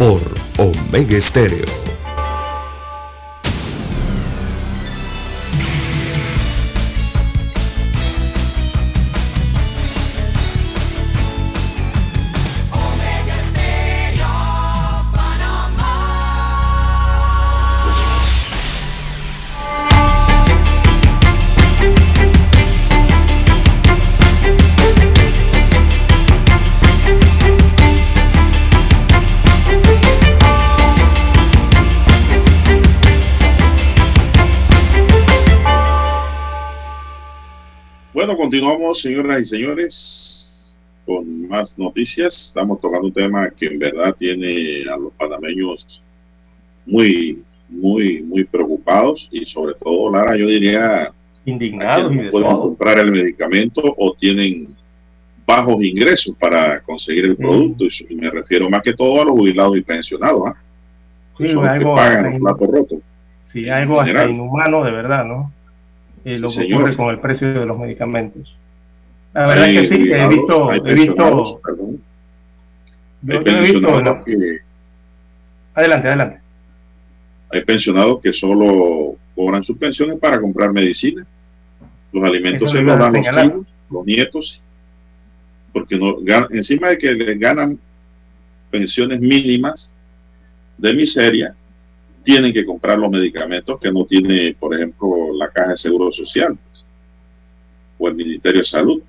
por Omega Estéreo. Continuamos, señoras y señores, con más noticias. Estamos tocando un tema que en verdad tiene a los panameños muy, muy, muy preocupados y sobre todo, Lara, yo diría, Indignados no pueden todo. comprar el medicamento o tienen bajos ingresos para conseguir el Mm. producto. Y me refiero más que todo a los jubilados y pensionados, ¿ah? Sí, Son los que algo pagan los platos rotos. Sí, algo hasta general. inhumano de verdad, ¿no? Eh, Sí, lo que señor. ocurre con el precio de los medicamentos. La verdad Hay es que sí, he visto, he visto, pensionados, perdón, yo, hay yo he visto, que adelante, adelante. Hay pensionados que solo cobran sus pensiones para comprar medicina. Los alimentos Eso se lo los dan los hijos, los nietos, porque no, gan- encima de que les ganan pensiones mínimas de miseria, tienen que comprar los medicamentos que no tiene, por ejemplo, la Caja de Seguro Social pues, o el Ministerio de Salud.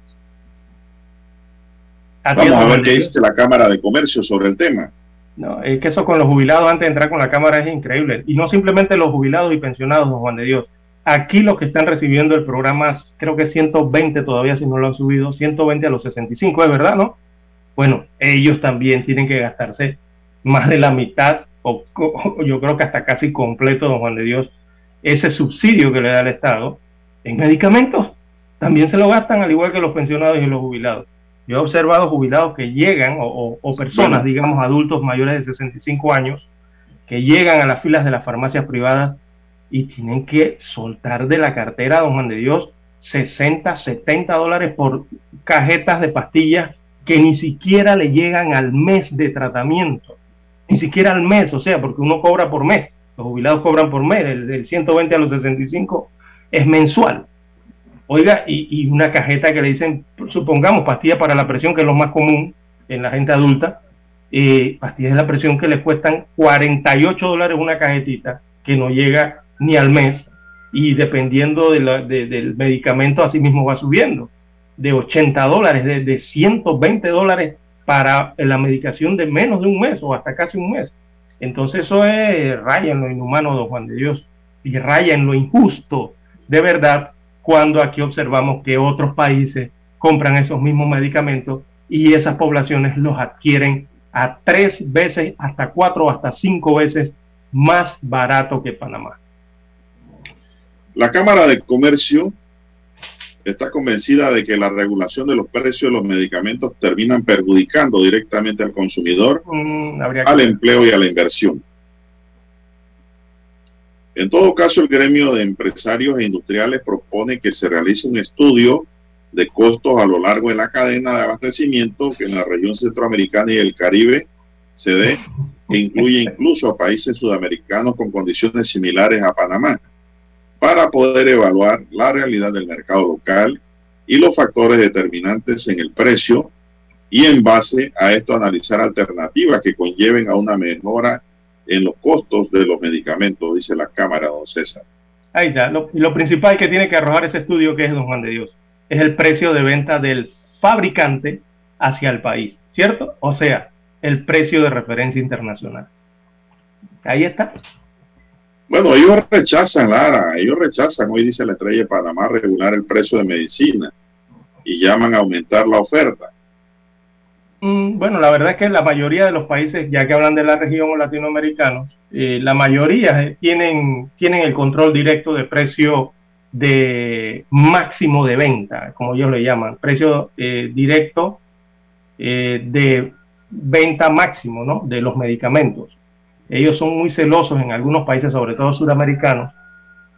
Vamos a ver qué dice la Cámara de Comercio sobre el tema. No, es que eso con los jubilados antes de entrar con la Cámara es increíble. Y no simplemente los jubilados y pensionados, don Juan de Dios. Aquí los que están recibiendo el programa, creo que 120 todavía si no lo han subido, 120 a los 65, es verdad, ¿no? Bueno, ellos también tienen que gastarse más de la mitad, o, o yo creo que hasta casi completo, don Juan de Dios, ese subsidio que le da el Estado en medicamentos. También se lo gastan al igual que los pensionados y los jubilados. Yo he observado jubilados que llegan, o, personas, digamos, adultos mayores de 65 años, que llegan a las filas de las farmacias privadas y tienen que soltar de la cartera, don Juan de Dios, 60, 70 dólares por cajetas de pastillas que ni siquiera le llegan al mes de tratamiento. Ni siquiera al mes, o sea, porque uno cobra por mes. Los jubilados cobran por mes, del, del 120 a los 65 es mensual. Oiga, y, una cajeta que le dicen, supongamos, pastillas para la presión, que es lo más común en la gente adulta, eh, pastillas de la presión que le cuestan 48 dólares una cajetita, que no llega ni al mes, y dependiendo del medicamento, así mismo va subiendo, de 80 dólares, de, de 120 dólares para la medicación de menos de un mes o hasta casi un mes. Entonces eso es raya en lo inhumano, don Juan de Dios, y raya en lo injusto, de verdad, cuando aquí observamos que otros países compran esos mismos medicamentos y esas poblaciones los adquieren a tres veces, hasta cuatro, hasta cinco veces más barato que Panamá. La Cámara de Comercio está convencida de que la regulación de los precios de los medicamentos terminan perjudicando directamente al consumidor, Mm, que al empleo y a la inversión. En todo caso, el gremio de empresarios e industriales propone que se realice un estudio de costos a lo largo de la cadena de abastecimiento que en la región centroamericana y el Caribe se dé, e incluye incluso a países sudamericanos con condiciones similares a Panamá, para poder evaluar la realidad del mercado local y los factores determinantes en el precio y en base a esto analizar alternativas que conlleven a una mejora en los costos de los medicamentos, dice la Cámara, don César. Ahí está. Lo, lo principal que tiene que arrojar ese estudio, que es Don Juan de Dios, es el precio de venta del fabricante hacia el país, ¿cierto? O sea, el precio de referencia internacional. Ahí está. Bueno, ellos rechazan, Lara, ellos rechazan, hoy dice la estrella de Panamá, regular el precio de medicina y llaman a aumentar la oferta. Mm, Bueno, la verdad es que la mayoría de los países, ya que hablan de la región o latinoamericanos, eh, la mayoría eh, tienen, tienen el control directo de precio de máximo de venta, como ellos le llaman, precio eh, directo eh, de venta máximo ¿no? de los medicamentos. Ellos son muy celosos en algunos países, sobre todo suramericanos,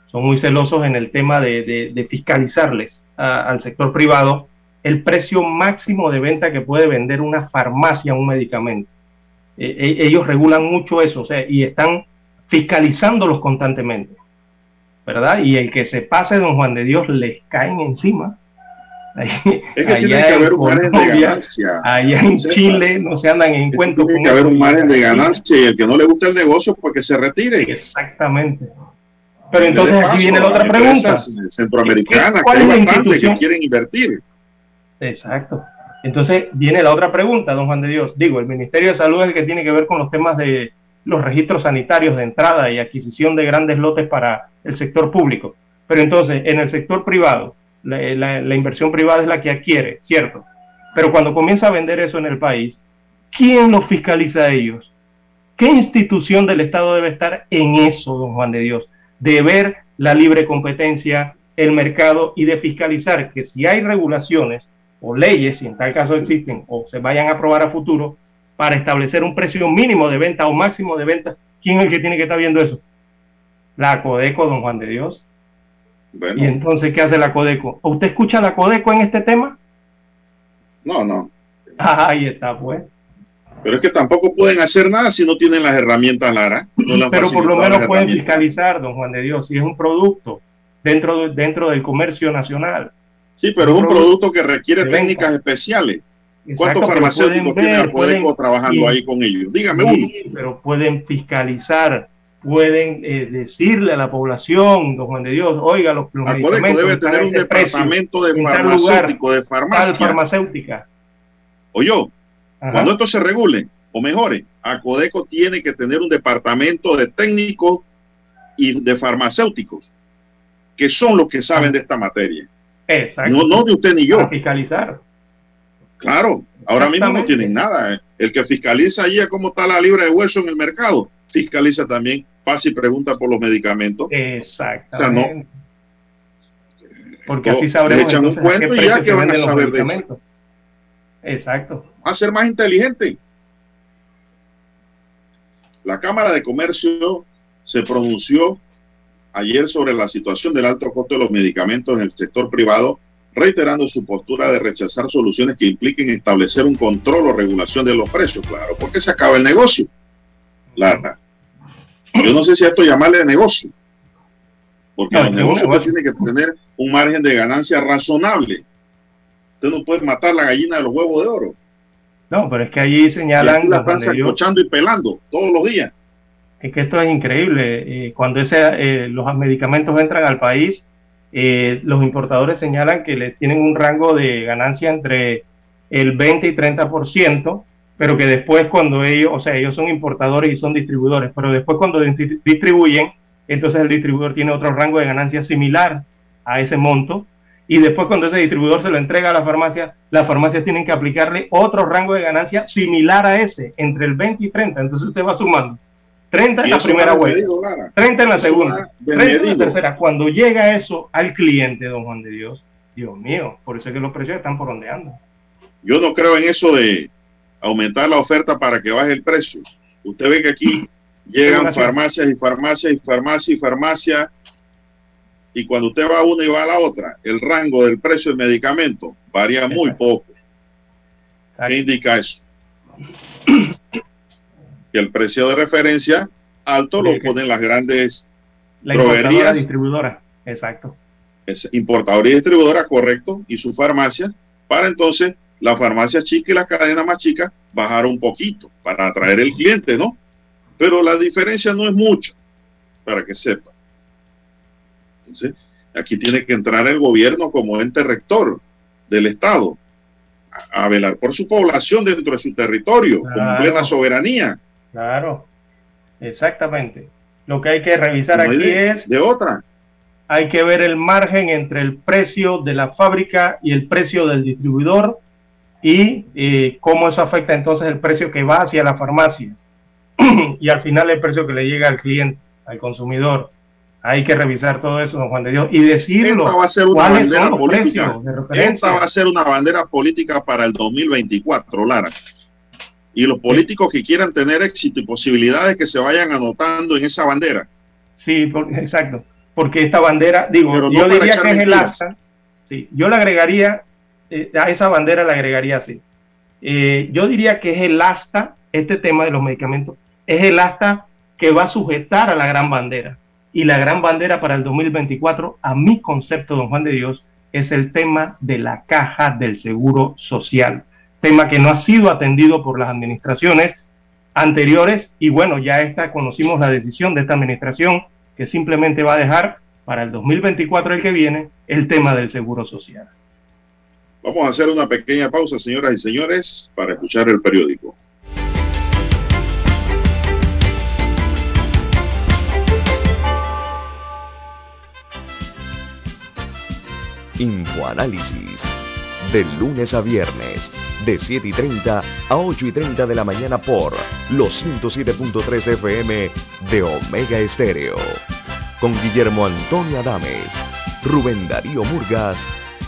son muy celosos en el tema de, fiscalizarles al sector privado el precio máximo de venta que puede vender una farmacia un medicamento. Eh, e- ellos regulan mucho eso, o sea, y están fiscalizándolos constantemente, ¿verdad? Y el que se pase, don Juan de Dios, les caen encima. Ahí- Es que allá tiene que haber un margen de ganancia. Allá en César. Chile no se andan en cuentos tiene con que haber un margen de ganancia y el que no le gusta el negocio, pues que se retire. Exactamente. Pero entonces De aquí paso, viene la otra pregunta. empresas Centroamericanas, ¿Cuál que hay es la bastantes que institución? quieren invertir. Exacto. Entonces viene la otra pregunta, don Juan de Dios. Digo, el Ministerio de Salud es el que tiene que ver con los temas de los registros sanitarios de entrada y adquisición de grandes lotes para el sector público. Pero entonces, en el sector privado, la, inversión privada es la que adquiere, ¿cierto? Pero cuando comienza a vender eso en el país, ¿quién los fiscaliza a ellos? ¿Qué institución del Estado debe estar en eso, don Juan de Dios? De ver la libre competencia, el mercado y de fiscalizar que si hay regulaciones o leyes, si en tal caso existen o se vayan a aprobar a futuro, para establecer un precio mínimo de venta o máximo de venta, ¿quién es el que tiene que estar viendo eso? La Codeco, don Juan de Dios. Bueno, Y entonces, ¿qué hace la Codeco? ¿Usted escucha la Codeco en este tema? no, no. Ahí está, pues. Pero es que tampoco pueden hacer nada si no tienen las herramientas, Lara. No Pero por lo menos pueden fiscalizar, don Juan de Dios, si es un producto dentro, de- dentro del comercio nacional. Sí, pero es un producto que requiere venta. técnicas especiales. Exacto, ¿Cuántos farmacéuticos tiene ver, a Codeco pueden- trabajando ahí con ellos? Dígame uno. Sí, pero pueden fiscalizar, pueden eh, decirle a la población, don Juan de Dios, oiga, los, los A Codeco medicamentos debe tener un este precio, departamento de farmacéutico, de farmacia. farmacéutica. O yo, Ajá. cuando esto se regule o mejore, a Codeco tiene que tener un departamento de técnicos y de farmacéuticos, que son los que saben de esta materia. Exacto. No, no de usted ni yo. Para fiscalizar. Claro, ahora mismo no tienen nada. El que fiscaliza allí cómo está la libra de hueso en el mercado, fiscaliza también, pasa y pregunta por los medicamentos. Exactamente. Porque O así sabremos le echan un entonces a qué cuento y ya que van a saber de eso. Exacto. Va a ser más inteligente. La Cámara de Comercio se pronunció ayer sobre la situación del alto costo de los medicamentos en el sector privado, reiterando su postura de rechazar soluciones que impliquen establecer un control o regulación de los precios, claro, porque se acaba el negocio. Lara. Yo no sé si a esto llamarle negocio, porque No, negocios negocio. tienen que tener un margen de ganancia razonable. Usted no puede matar la gallina de los huevos de oro. No, pero es que allí Y señalan aquí la están sancochando y pelando todos los días. es que esto es increíble. Eh, cuando ese, eh, los medicamentos entran al país, eh, los importadores señalan que le tienen un rango de ganancia entre el 20 y 30%, pero que después cuando ellos, o sea, ellos son importadores y son distribuidores, pero después cuando distri- distribuyen, entonces el distribuidor tiene otro rango de ganancia similar a ese monto. Y después cuando ese distribuidor se lo entrega a la farmacia, las farmacias tienen que aplicarle otro rango de ganancia similar a ese, entre el 20 y 30. Entonces usted va sumando 30 en la primera vuelta, Lara. 30 en la segunda, va 30 en la tercera. Cuando llega eso al cliente, don Juan de Dios, Dios mío, por eso es que los precios están por donde andan. Yo no creo en eso de aumentar la oferta para que baje el precio. Usted ve que aquí llegan farmacias y farmacias y farmacias y farmacias y cuando usted va a una y va a la otra, el rango del precio del medicamento varía muy poco. ¿Qué indica eso? Que el precio de referencia alto lo ponen las grandes La droguerías. distribuidora, exacto. es- importadora y distribuidora, correcto, y sus farmacias, para entonces las farmacias chicas y las cadenas más chicas bajar un poquito para atraer el cliente, ¿no? Pero la diferencia no es mucho, para que sepa. Entonces, aquí tiene que entrar el gobierno como ente rector del Estado a, a velar por su población dentro de su territorio, con plena soberanía. Claro, exactamente. Lo que hay que revisar No aquí de, es, de otra. hay que ver el margen entre el precio de la fábrica y el precio del distribuidor y eh, cómo eso afecta entonces el precio que va hacia la farmacia y al final el precio que le llega al cliente, al consumidor. Hay que revisar todo eso, don Juan de Dios, y decirlo. Esta va a ser una bandera política. Esta va a ser una bandera política para el 2024, Lara. Y los políticos que quieran tener éxito y posibilidades que se vayan anotando en esa bandera. Sí, por- exacto. Porque esta bandera, digo, no yo diría que es el asta. Sí, yo le agregaría, eh, a esa bandera le agregaría así. Eh, yo diría que es el asta, este tema de los medicamentos, es el asta que va a sujetar a la gran bandera. Y la gran bandera para el 2024, a mi concepto, don Juan de Dios, es el tema de la caja del seguro social. Tema que no ha sido atendido por las administraciones anteriores y bueno, ya esta conocimos la decisión de esta administración que simplemente va a dejar para el 2024 el que viene el tema del seguro social. Vamos a hacer una pequeña pausa, señoras y señores, para escuchar el periódico. Infoanálisis. De lunes a viernes, de 7 y 30 a 8 y 30 de la mañana por los 107.3 FM de Omega Estéreo. Con Guillermo Antonio Adames, Rubén Darío Murgas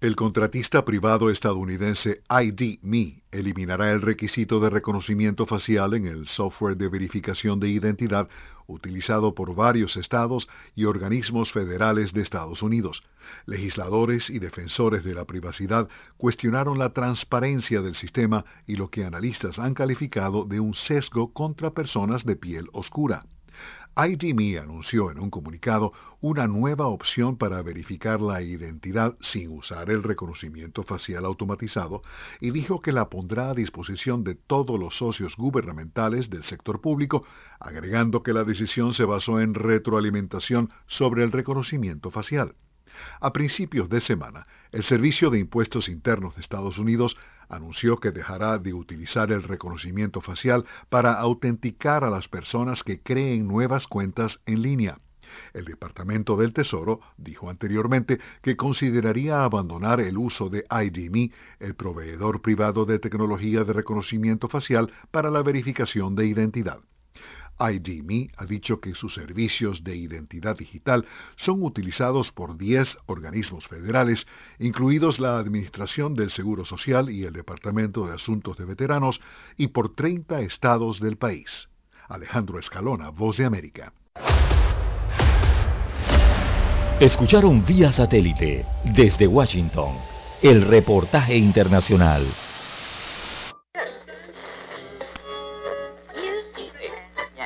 El contratista privado estadounidense ID.me eliminará el requisito de reconocimiento facial en el software de verificación de identidad utilizado por varios estados y organismos federales de Estados Unidos. Legisladores y defensores de la privacidad cuestionaron la transparencia del sistema y lo que analistas han calificado de un sesgo contra personas de piel oscura. ID.me anunció en un comunicado una nueva opción para verificar la identidad sin usar el reconocimiento facial automatizado y dijo que la pondrá a disposición de todos los socios gubernamentales del sector público, agregando que la decisión se basó en retroalimentación sobre el reconocimiento facial. A principios de semana, el Servicio de Impuestos Internos de Estados Unidos anunció que dejará de utilizar el reconocimiento facial para autenticar a las personas que creen nuevas cuentas en línea. El Departamento del Tesoro dijo anteriormente que consideraría abandonar el uso de ID.me, el proveedor privado de tecnología de reconocimiento facial para la verificación de identidad. ID.me ha dicho que sus servicios de identidad digital son utilizados por 10 organismos federales, incluidos la Administración del Seguro Social y el Departamento de Asuntos de Veteranos, y por 30 estados del país. Alejandro Escalona, Voz de América. Escucharon vía satélite desde Washington el reportaje internacional.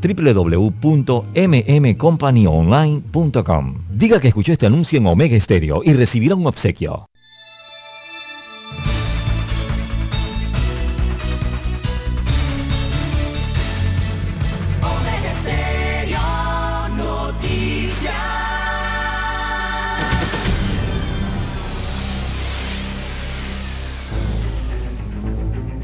www.mmcompanyonline.com. Diga que escuchó este anuncio en Omega Stereo y recibirá un obsequio.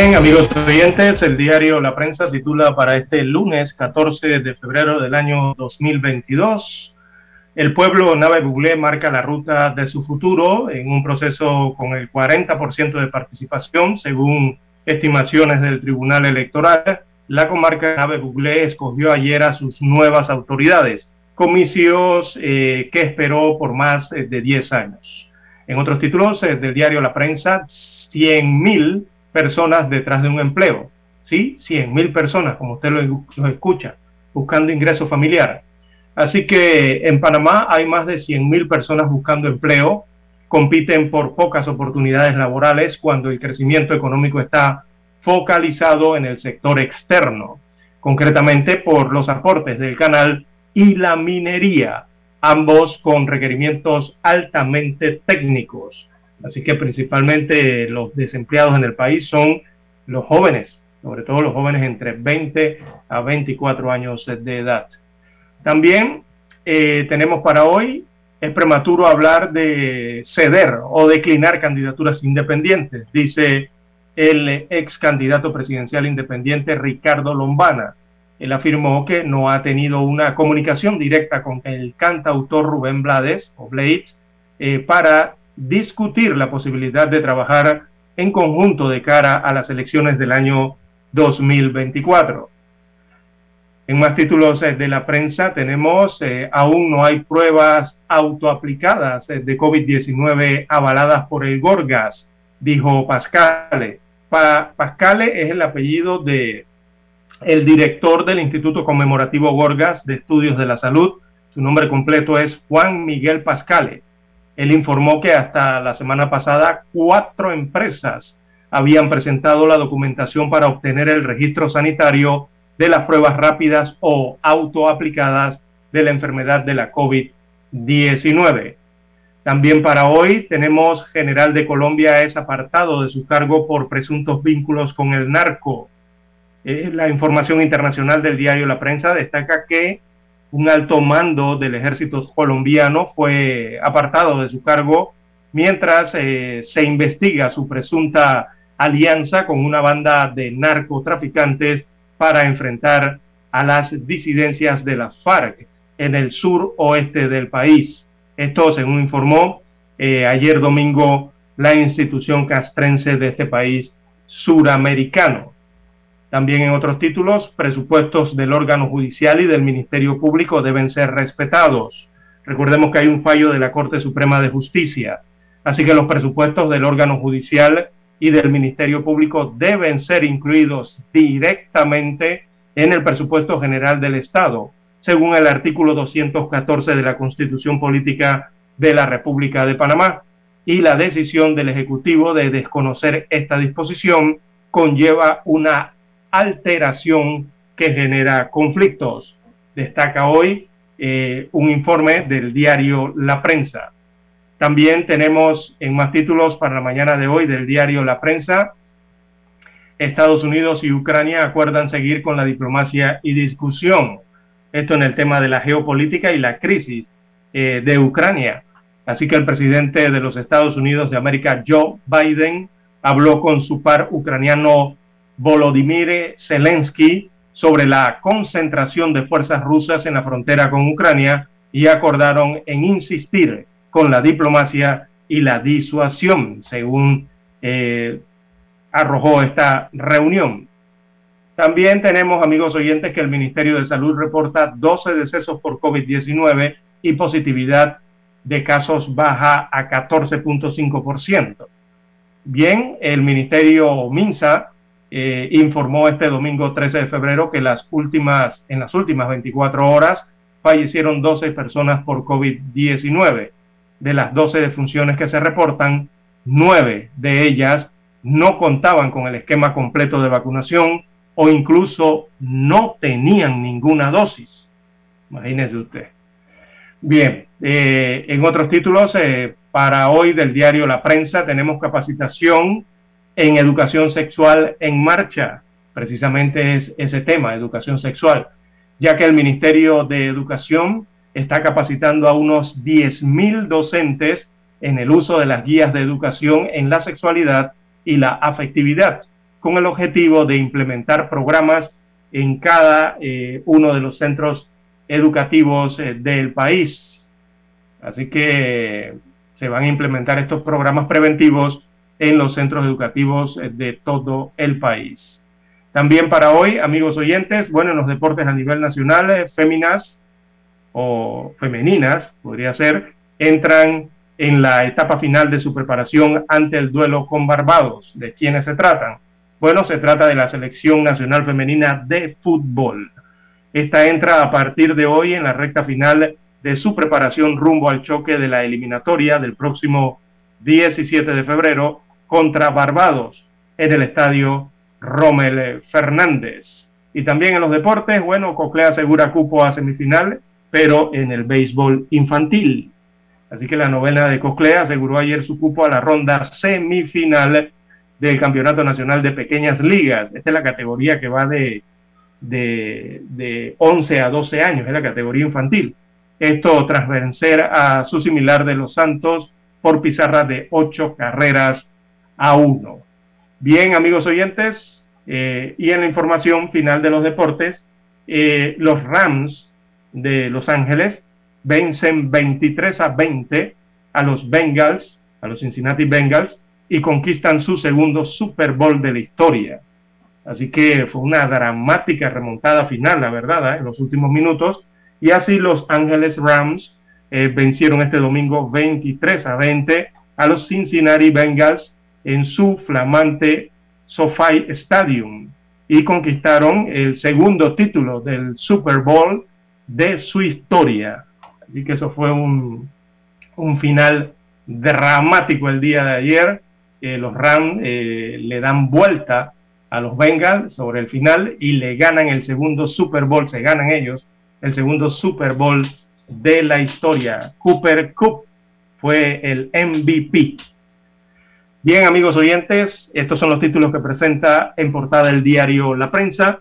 Bien, amigos oyentes, el diario La Prensa titula para este lunes 14 de febrero del año 2022. El pueblo Nave Buglé marca la ruta de su futuro en un proceso con el 40% de participación, según estimaciones del Tribunal Electoral. La comarca Nave Buglé escogió ayer a sus nuevas autoridades, comicios eh, que esperó por más eh, de 10 años. En otros títulos eh, del diario La Prensa, 100.000 personas detrás de un empleo. ¿Sí? 100 mil personas, como usted lo, escucha, buscando ingreso familiar. Así que en Panamá hay más de 100 mil personas buscando empleo, compiten por pocas oportunidades laborales cuando el crecimiento económico está focalizado en el sector externo, concretamente por los aportes del canal y la minería, ambos con requerimientos altamente técnicos. Así que principalmente los desempleados en el país son los jóvenes, sobre todo los jóvenes entre 20 a 24 años de edad. También eh, tenemos para hoy, es prematuro hablar de ceder o declinar candidaturas independientes, dice el ex candidato presidencial independiente Ricardo Lombana. Él afirmó que no ha tenido una comunicación directa con el cantautor Rubén Blades o Blades eh, para discutir la posibilidad de trabajar en conjunto de cara a las elecciones del año 2024. En más títulos eh, de la prensa tenemos, eh, aún no hay pruebas autoaplicadas eh, de COVID-19 avaladas por el Gorgas, dijo Pascale. Pa Pascale es el apellido de el director del Instituto Conmemorativo Gorgas de Estudios de la Salud. Su nombre completo es Juan Miguel Pascale. Él informó que hasta la semana pasada cuatro empresas habían presentado la documentación para obtener el registro sanitario de las pruebas rápidas o autoaplicadas de la enfermedad de la COVID-19. También para hoy tenemos General de Colombia es apartado de su cargo por presuntos vínculos con el narco. Eh, la información internacional del diario La Prensa destaca que un alto mando del ejército colombiano fue apartado de su cargo mientras eh, se investiga su presunta alianza con una banda de narcotraficantes para enfrentar a las disidencias de las FARC en el sur oeste del país. Esto, según informó eh, ayer domingo la institución castrense de este país suramericano. También en otros títulos, presupuestos del órgano judicial y del Ministerio Público deben ser respetados. Recordemos que hay un fallo de la Corte Suprema de Justicia, así que los presupuestos del órgano judicial y del Ministerio Público deben ser incluidos directamente en el presupuesto general del Estado, según el artículo 214 de la Constitución Política de la República de Panamá. Y la decisión del Ejecutivo de desconocer esta disposición conlleva una alteración que genera conflictos. Destaca hoy eh, un informe del diario La Prensa. También tenemos en más títulos para la mañana de hoy del diario La Prensa. Estados Unidos y Ucrania acuerdan seguir con la diplomacia y discusión. Esto en el tema de la geopolítica y la crisis eh, de Ucrania. Así que el presidente de los Estados Unidos de América, Joe Biden, habló con su par ucraniano Volodymyr Zelensky sobre la concentración de fuerzas rusas en la frontera con Ucrania y acordaron en insistir con la diplomacia y la disuasión, según eh, arrojó esta reunión. También tenemos, amigos oyentes, que el Ministerio de Salud reporta 12 decesos por COVID-19 y positividad de casos baja a 14.5%. Bien, el Ministerio MINSA eh, informó este domingo 13 de febrero que las últimas, en las últimas 24 horas fallecieron 12 personas por COVID-19. De las 12 defunciones que se reportan, 9 de ellas no contaban con el esquema completo de vacunación o incluso no tenían ninguna dosis. Imagínese usted. Bien, eh, en otros títulos, eh, para hoy del diario La Prensa tenemos capacitación en educación sexual en marcha. Precisamente es ese tema, educación sexual, ya que el Ministerio de Educación está capacitando a unos 10.000 docentes en el uso de las guías de educación en la sexualidad y la afectividad, con el objetivo de implementar programas en cada eh, uno de los centros educativos eh, del país. Así que se van a implementar estos programas preventivos en los centros educativos eh, de todo el país. También para hoy, amigos oyentes, bueno, en los deportes a nivel nacional, eh, féminas o femeninas, podría ser, entran en la etapa final de su preparación ante el duelo con Barbados. ¿De quiénes se tratan? Bueno, se trata de la Selección Nacional Femenina de Fútbol. Esta entra a partir de hoy en la recta final de su preparación rumbo al choque de la eliminatoria del próximo 17 de febrero contra Barbados en el estadio Rommel Fernández. Y también en los deportes, bueno, Coclea asegura cupo a semifinal, pero en el béisbol infantil. Así que la novena de Coclea aseguró ayer su cupo a la ronda semifinal del Campeonato Nacional de Pequeñas Ligas. Esta es la categoría que va de, de, de 11 a 12 años, es la categoría infantil. Esto tras vencer a su similar de los Santos por pizarra de 8 carreras a 1. Bien, amigos oyentes, eh, y en la información final de los deportes, eh, los Rams de Los Ángeles vencen 23 a 20 a los Bengals, a los Cincinnati Bengals, y conquistan su segundo Super Bowl de la historia. Así que fue una dramática remontada final, la verdad, ¿eh? en los últimos minutos. Y así los Ángeles Rams vencieron este domingo 23 a 20 a los Cincinnati Bengals en su flamante SoFi Stadium y conquistaron el segundo título del Super Bowl de su historia. Así que eso fue un, un final dramático el día de ayer. los Rams eh, le dan vuelta a los Bengals sobre el final y le ganan el segundo Super Bowl, se ganan ellos el segundo Super Bowl de la historia. Cooper Cup fue el MVP Bien, amigos oyentes, estos son los títulos que presenta en portada el diario La Prensa.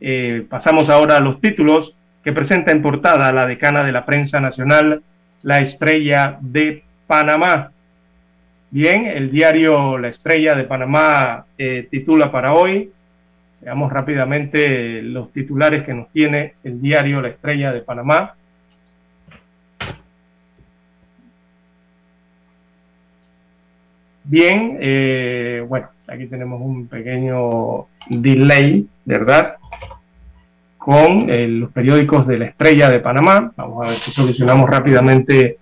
Eh, pasamos ahora a los títulos que presenta en portada la decana de la prensa nacional, La Estrella de Panamá. Bien, el diario La Estrella de Panamá eh, titula para hoy. Veamos rápidamente los titulares que nos tiene el diario La Estrella de Panamá. Bien, eh, bueno, aquí tenemos un pequeño delay, ¿verdad? con eh, los periódicos de la Estrella de Panamá. Vamos a ver si solucionamos rápidamente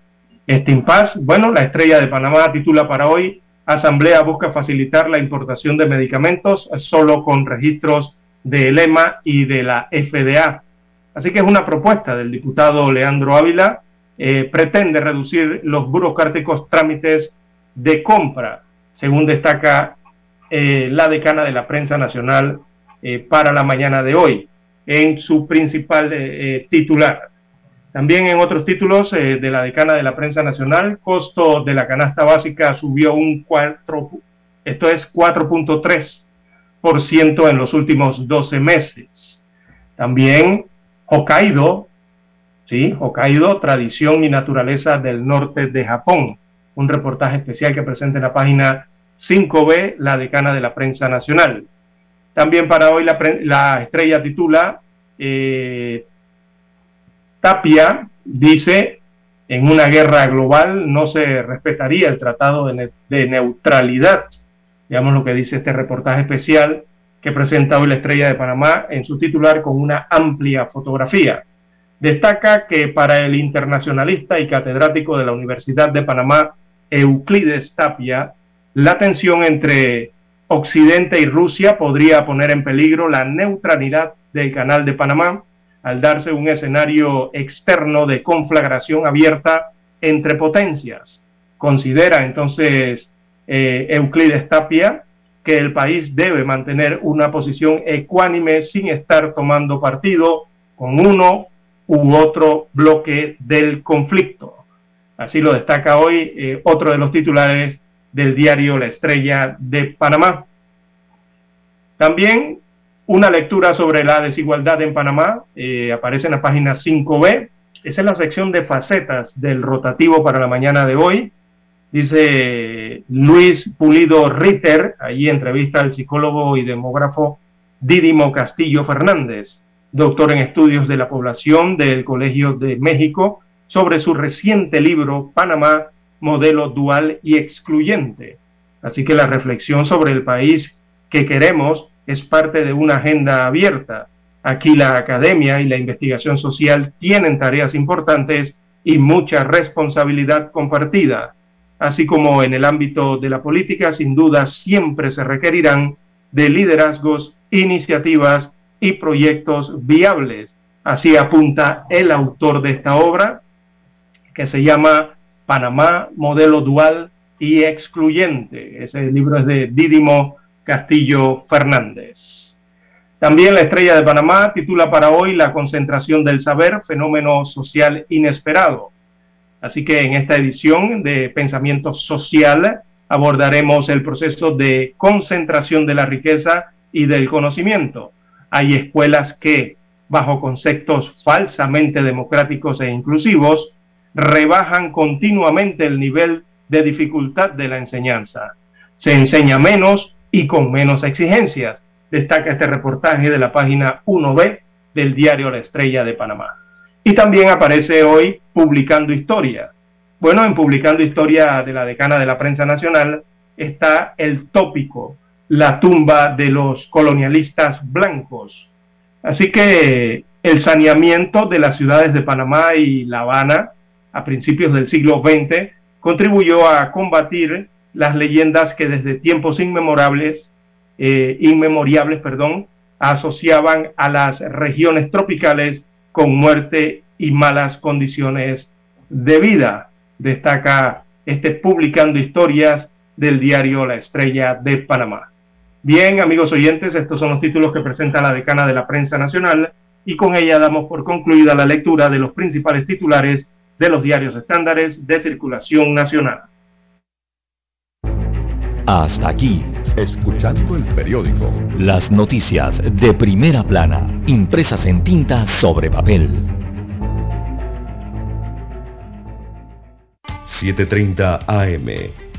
este impasse. Bueno, la Estrella de Panamá titula para hoy, Asamblea busca facilitar la importación de medicamentos solo con registros de EMA y de la FDA. Así que es una propuesta del diputado Leandro Ávila. Eh, pretende reducir los burocráticos trámites de compra, según destaca eh, la decana de la prensa nacional eh, para la mañana de hoy, en su principal titular. También en otros títulos de la decana de la prensa nacional, costo de la canasta básica subió un 4, esto es 4.3% en los últimos 12 meses. También Hokkaido, ¿sí? Hokkaido, tradición y naturaleza del norte de Japón. Un reportaje especial que presenta en la página 5B, la decana de la prensa nacional. También para hoy la, estrella titula eh, Tapia dice, en una guerra global no se respetaría el tratado de, de neutralidad. Veamos lo que dice este reportaje especial que presenta hoy la Estrella de Panamá en su titular con una amplia fotografía. Destaca que para el internacionalista y catedrático de la Universidad de Panamá, Euclides Tapia, la tensión entre Occidente y Rusia podría poner en peligro la neutralidad del Canal de Panamá al darse un escenario externo de conflagración abierta entre potencias. Considera entonces eh, Euclides Tapia que el país debe mantener una posición ecuánime sin estar tomando partido con uno u otro bloque del conflicto. Así lo destaca hoy eh, otro de los titulares del diario La Estrella de Panamá. También una lectura sobre la desigualdad en Panamá eh, aparece en la página 5B. Esa es la sección de facetas del rotativo para la mañana de hoy. Dice Luis Pulido Ritter, allí entrevista al psicólogo y demógrafo Didimo Castillo Fernández, doctor en estudios de la población del Colegio de México, sobre su reciente libro Panamá, modelo dual y excluyente. Así que la reflexión sobre el país que queremos es parte de una agenda abierta. Aquí la academia y la investigación social tienen tareas importantes y mucha responsabilidad compartida así como en el ámbito de la política, sin duda siempre se requerirán de liderazgos, iniciativas y proyectos viables. Así apunta el autor de esta obra, que se llama Panamá, modelo dual y excluyente. Ese libro es de Dídimo Castillo Fernández. También la estrella de Panamá titula para hoy La concentración del saber, fenómeno social inesperado. Así que en esta edición de Pensamiento Social abordaremos el proceso de concentración de la riqueza y del conocimiento. Hay escuelas que, bajo conceptos falsamente democráticos e inclusivos, rebajan continuamente el nivel de dificultad de la enseñanza. Se enseña menos y con menos exigencias, destaca este reportaje de la página 1B del diario La Estrella de Panamá. Y también aparece hoy publicando historia. Bueno, en publicando historia de la decana de la prensa nacional está el tópico, la tumba de los colonialistas blancos. Así que el saneamiento de las ciudades de Panamá y La Habana a principios del siglo XX contribuyó a combatir las leyendas que desde tiempos inmemorables, eh, perdón, asociaban a las regiones tropicales con muerte y malas condiciones de vida, destaca este publicando historias del diario La Estrella de Panamá. Bien, amigos oyentes, estos son los títulos que presenta la decana de la prensa nacional y con ella damos por concluida la lectura de los principales titulares de los diarios estándares de circulación nacional. Hasta aquí, escuchando el periódico. Las noticias de primera plana, impresas en tinta sobre papel. 7.30 AM.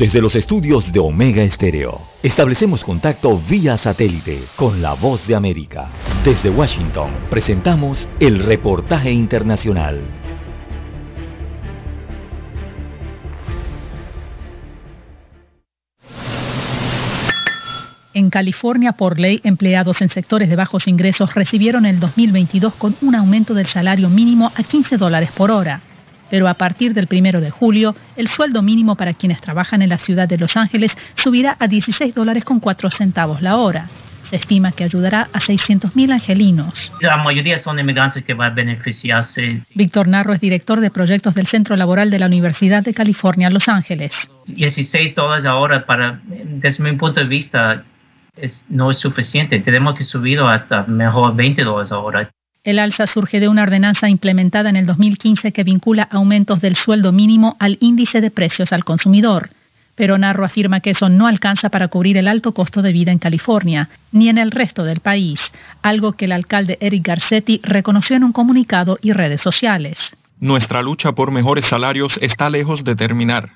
Desde los estudios de Omega Estéreo, establecemos contacto vía satélite con la voz de América. Desde Washington, presentamos el reportaje internacional. En California, por ley, empleados en sectores de bajos ingresos recibieron el 2022 con un aumento del salario mínimo a 15 dólares por hora. Pero a partir del 1 de julio, el sueldo mínimo para quienes trabajan en la ciudad de Los Ángeles subirá a 16 dólares con 4 centavos la hora. Se estima que ayudará a 600.000 angelinos. La mayoría son inmigrantes que van a beneficiarse. Víctor Narro es director de proyectos del Centro Laboral de la Universidad de California, Los Ángeles. 16 dólares ahora para, desde mi punto de vista, es, no es suficiente. Tenemos que subirlo hasta mejor 20 dólares ahora. El alza surge de una ordenanza implementada en el 2015 que vincula aumentos del sueldo mínimo al índice de precios al consumidor. Pero Narro afirma que eso no alcanza para cubrir el alto costo de vida en California, ni en el resto del país, algo que el alcalde Eric Garcetti reconoció en un comunicado y redes sociales. Nuestra lucha por mejores salarios está lejos de terminar.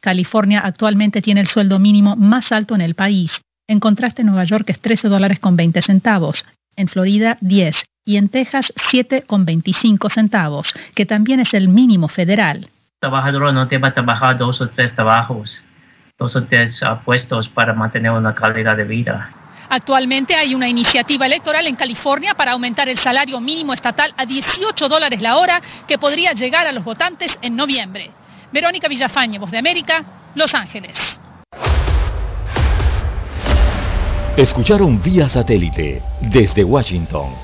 California actualmente tiene el sueldo mínimo más alto en el país. En contraste, Nueva York es 13 dólares con 20 centavos, en Florida 10 y en Texas 7,25 centavos, que también es el mínimo federal. Trabajador no debe trabajar dos o tres trabajos, dos o tres uh, puestos para mantener una calidad de vida. Actualmente hay una iniciativa electoral en California para aumentar el salario mínimo estatal a 18 dólares la hora que podría llegar a los votantes en noviembre. Verónica Villafañe, Voz de América, Los Ángeles. Escucharon vía satélite desde Washington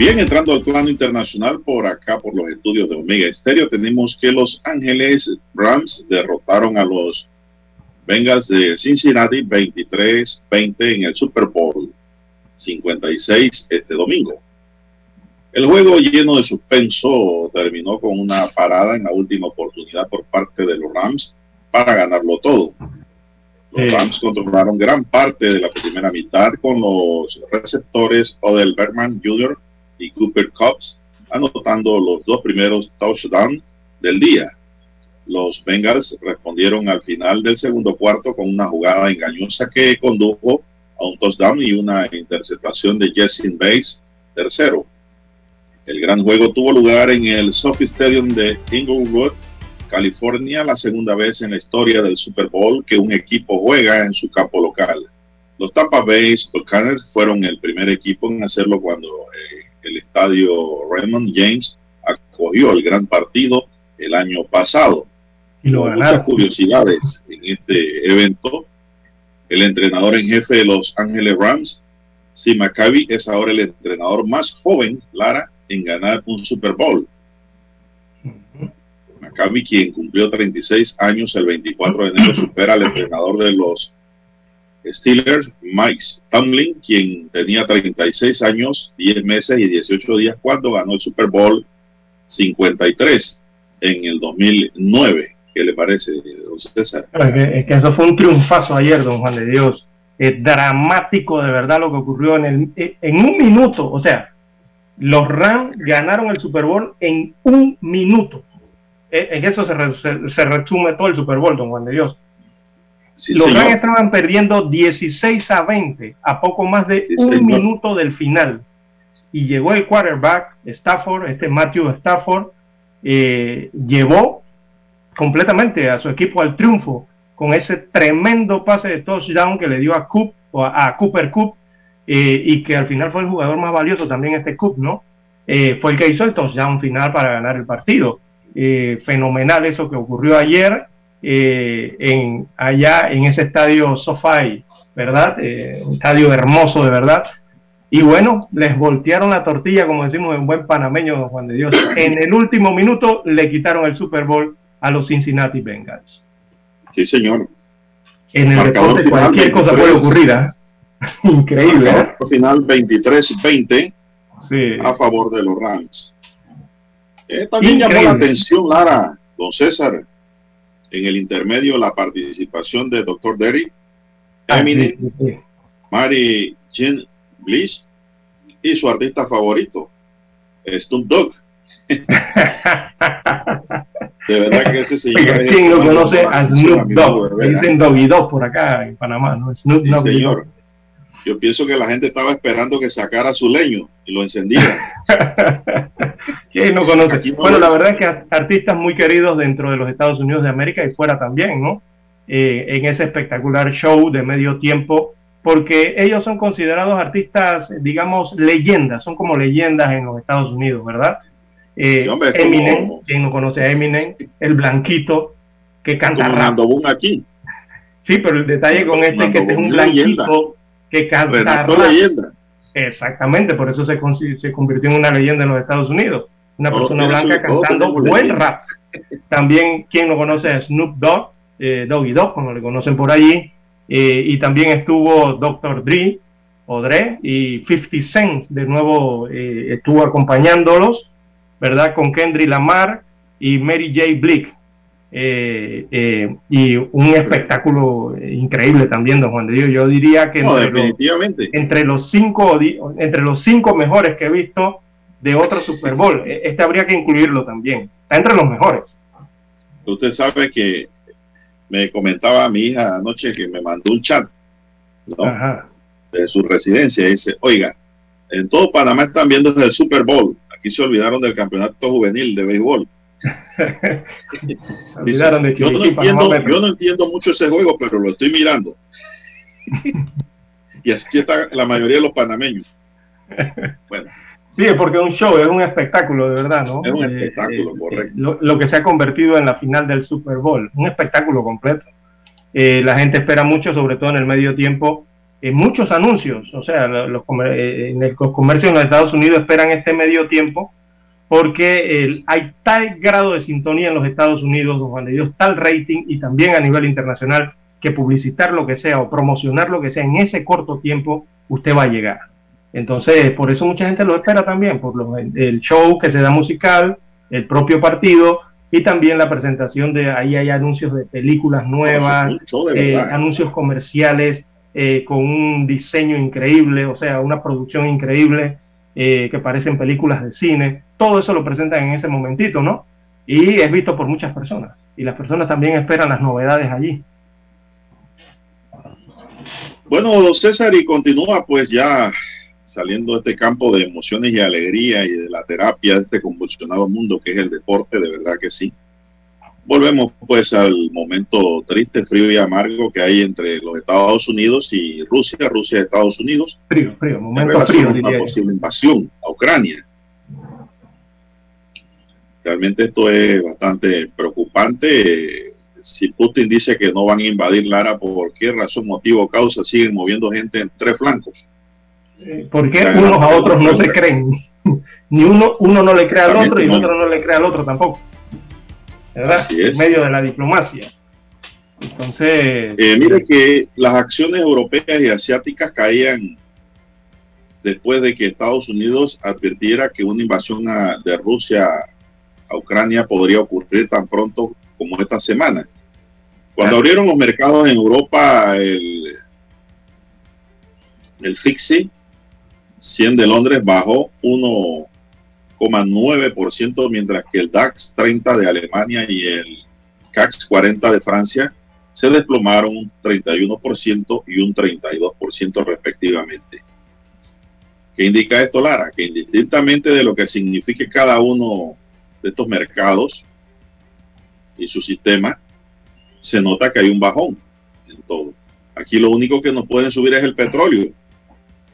Bien, entrando al plano internacional, por acá, por los estudios de Omega Estéreo, tenemos que Los Ángeles Rams derrotaron a los Bengals de Cincinnati 23-20 en el Super Bowl 56 este domingo. El juego lleno de suspenso terminó con una parada en la última oportunidad por parte de los Rams para ganarlo todo. Los Rams controlaron gran parte de la primera mitad con los receptores Odell Bergman Jr y Cooper Cubs, anotando los dos primeros touchdowns del día. Los Bengals respondieron al final del segundo cuarto con una jugada engañosa que condujo a un touchdown y una interceptación de Jesse Bates, tercero. El gran juego tuvo lugar en el Sophie Stadium de Inglewood, California, la segunda vez en la historia del Super Bowl que un equipo juega en su campo local. Los Tampa Bay Buccaneers fueron el primer equipo en hacerlo cuando eh, el estadio Raymond James acogió el gran partido el año pasado. Y lo Muchas curiosidades en este evento. El entrenador en jefe de Los Ángeles Rams, Si Maccabi, es ahora el entrenador más joven, Lara, en ganar un Super Bowl. Maccabi, quien cumplió 36 años el 24 de enero, supera al entrenador de los Steelers, Mike Tomlin, quien tenía 36 años, 10 meses y 18 días cuando ganó el Super Bowl 53 en el 2009. ¿Qué le parece, don César? Es que, es que eso fue un triunfazo ayer, don Juan de Dios. Es dramático de verdad lo que ocurrió en, el, en un minuto. O sea, los Rams ganaron el Super Bowl en un minuto. E, En eso se, re- se resume todo el Super Bowl, don Juan de Dios. Sí, los señor. Rams estaban perdiendo 16 a 20 a poco más de Sí, un señor. minuto del final. Y llegó el quarterback, Stafford, este Matthew Stafford, eh, llevó completamente a su equipo al triunfo con ese tremendo pase de touchdown que le dio a, Coop, o a, Cooper Cup eh, y que al final fue el jugador más valioso también este Cup, ¿no? Eh, fue el que hizo el touchdown final para ganar el partido. Fenomenal eso que ocurrió ayer eh, en, allá en ese estadio SoFi, ¿verdad? Eh, un estadio hermoso de verdad. Y bueno, les voltearon la tortilla, como decimos en buen panameño, don Juan de Dios. En el último minuto le quitaron el Super Bowl a los Cincinnati Bengals. Sí, señor. En el Marcador deporte final, cualquier cosa 23. puede ocurrir, ¿ah? Increíble, ¿eh? Marcador final 23-20 Sí. a favor de los Rams. Eh, también llamó Increíble. la atención, Lara, don César, en el intermedio la participación de Dr. Derry, Ah, Eminem, sí, sí, sí. Mary Jean Bliss y su artista favorito, Snoop Dogg. De verdad que ese señor es ¿Quién más conoce a Snoop Dogg? Dicen Doggy Dog por acá en Panamá, ¿no? Snoop Sí, Dogg. señor. Yo pienso que la gente estaba esperando que sacara su leño y lo encendiera. ¿Quién no conoce? Bueno, la verdad es que artistas muy queridos dentro de los Estados Unidos de América y fuera también, ¿no? Eh, en ese espectacular show de medio tiempo, porque ellos son considerados artistas, digamos, leyendas, son como leyendas en los Estados Unidos, ¿verdad? Eh, Sí, hombre, es como- Eminem, quien no conoce a Eminem, el blanquito que canta Como rap. Boom aquí. Sí, pero el detalle con este es que este es un leyenda. blanquito que canta rap. Leyenda. Exactamente, por eso se, se convirtió en una leyenda en los Estados Unidos. Una persona blanca cantando buen rap. También, quien lo conoce Snoop Dogg, eh, Doggy Dogg, como le conocen por allí. Eh, y también estuvo Dr. Dre, o Dre, y 50 Cent, de nuevo eh, estuvo acompañándolos, ¿verdad? Con Kendrick Lamar y Mary J. Blick. Y un espectáculo increíble también, don Juan de Dios. Yo diría que No, entre los- definitivamente. entre los cinco entre los cinco mejores que he visto de otro Super Bowl. E- Este habría que incluirlo también. Está entre los mejores. Usted sabe que me comentaba mi hija anoche que me mandó un chat ¿no? Ajá. de su residencia. Dice, oiga, en todo Panamá están viendo el Super Bowl. Aquí se olvidaron del campeonato juvenil de béisbol. Dice, Olvidaron de yo, no entiendo, yo no entiendo mucho ese juego, pero lo estoy mirando. y así está la mayoría de los panameños. Bueno, Sí, es porque es un show, es un espectáculo, de verdad, ¿no? es un Eh, espectáculo, eh, correcto. lo, lo que se ha convertido en la final del Super Bowl, un espectáculo completo. Eh, la gente espera mucho, sobre todo en el medio tiempo, eh, muchos anuncios, o sea, lo- los, comer- en el- los comercios en los Estados Unidos esperan este medio tiempo porque hay tal grado de sintonía en los Estados Unidos, Juan de Dios, tal rating y también a nivel internacional que publicitar lo que sea o promocionar lo que sea en ese corto tiempo, usted va a llegar. Entonces, por eso mucha gente lo espera también, por lo- el show que se da musical, el propio partido y también la presentación de ahí hay anuncios de películas nuevas, eh, anuncios comerciales eh, con un diseño increíble, o sea, una producción increíble eh, que parecen películas de cine. Todo eso lo presentan en ese momentito, ¿no? Y es visto por muchas personas. Y las personas también esperan las novedades allí. Bueno, don César, y continúa pues ya saliendo de este campo de emociones y alegría y de la terapia de este convulsionado mundo que es el deporte, de verdad que sí. Volvemos pues al momento triste, frío y amargo que hay entre los Estados Unidos y Rusia, Rusia y Estados Unidos, Frío, frío, en momento frío, una posible invasión a Ucrania. Realmente esto es bastante preocupante. Si Putin dice que no van a invadir Lara, ¿por qué razón, motivo, causa siguen moviendo gente en tres flancos? ¿Por qué Ya, unos a otros no se creen? ni uno, uno no le crea al otro y el otro no le crea al otro tampoco. ¿Verdad? En medio de la diplomacia. Entonces. Eh, mire que las acciones europeas y asiáticas caían después de que Estados Unidos advirtiera que una invasión de Rusia a Ucrania podría ocurrir tan pronto como esta semana. Cuando abrieron los mercados en Europa, el, el FIXI 100 de Londres bajó 1,9%, mientras que el DAX 30 de Alemania y el CAC 40 de Francia se desplomaron un 31% y un 32% respectivamente. ¿Qué indica esto, Lara? Que indistintamente de lo que signifique cada uno de estos mercados y su sistema, se nota que hay un bajón en todo. Aquí lo único que nos pueden subir es el petróleo.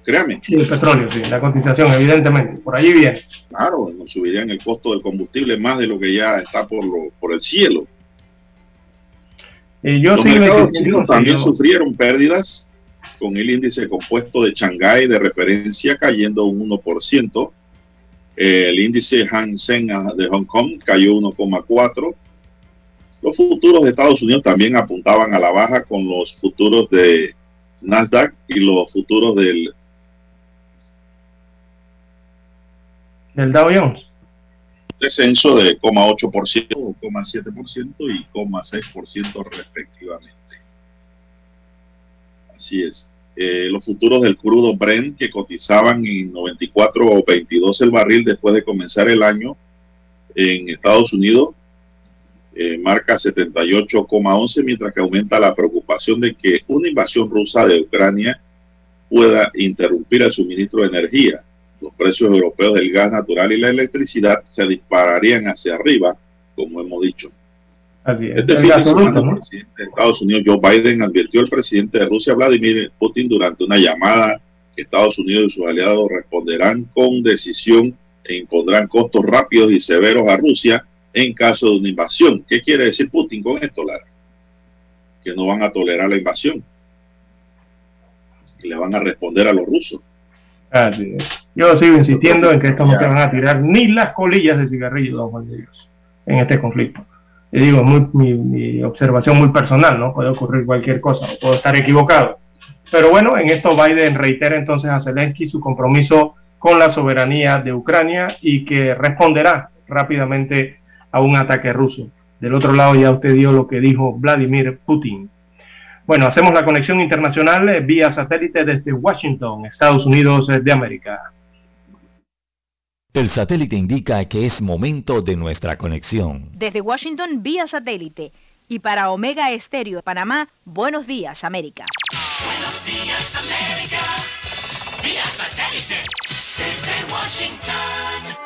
Créame. Sí, el petróleo, sí, la cotización, evidentemente. Por allí viene. Claro, nos subirían el costo del combustible más de lo que ya está por, lo, por el cielo. Y yo Los mercados chinos también sufrieron pérdidas con el índice compuesto de Shanghái de referencia cayendo un 1%. El índice Hang Seng de Hong Kong cayó 1,4%. Los futuros de Estados Unidos también apuntaban a la baja con los futuros de Nasdaq y los futuros del del Dow Jones. Descenso de 0,8%, 0,7% y 0,6% respectivamente. Así es. Eh, los futuros del crudo Brent que cotizaban en 94 o 22 el barril después de comenzar el año en Estados Unidos eh, marca 78,11 mientras que aumenta la preocupación de que una invasión rusa de Ucrania pueda interrumpir el suministro de energía los precios europeos del gas natural y la electricidad se dispararían hacia arriba, como hemos dicho. Este fin de semana, el presidente de Estados Unidos, Joe Biden, advirtió al presidente de Rusia, Vladimir Putin, durante una llamada que Estados Unidos y sus aliados responderán con decisión e impondrán costos rápidos y severos a Rusia en caso de una invasión. ¿Qué quiere decir Putin con esto, Lara? Que no van a tolerar la invasión. Que le van a responder a los rusos. Yo sigo insistiendo en que esto no se van a tirar ni las colillas de cigarrillo, don Juan de Dios, en este conflicto. Y digo, muy, mi, observación muy personal, ¿no? Puede ocurrir cualquier cosa, puedo estar equivocado. Pero bueno, en esto Biden reitera entonces a Zelensky su compromiso con la soberanía de Ucrania y que responderá rápidamente a un ataque ruso. Del otro lado ya usted dio lo que dijo Vladimir Putin. Bueno, hacemos la conexión internacional eh, vía satélite desde Washington, Estados Unidos eh, de América. El satélite indica que es momento de nuestra conexión. Desde Washington vía satélite y para Omega Estéreo de Panamá, buenos días América. Buenos días América, vía satélite desde Washington.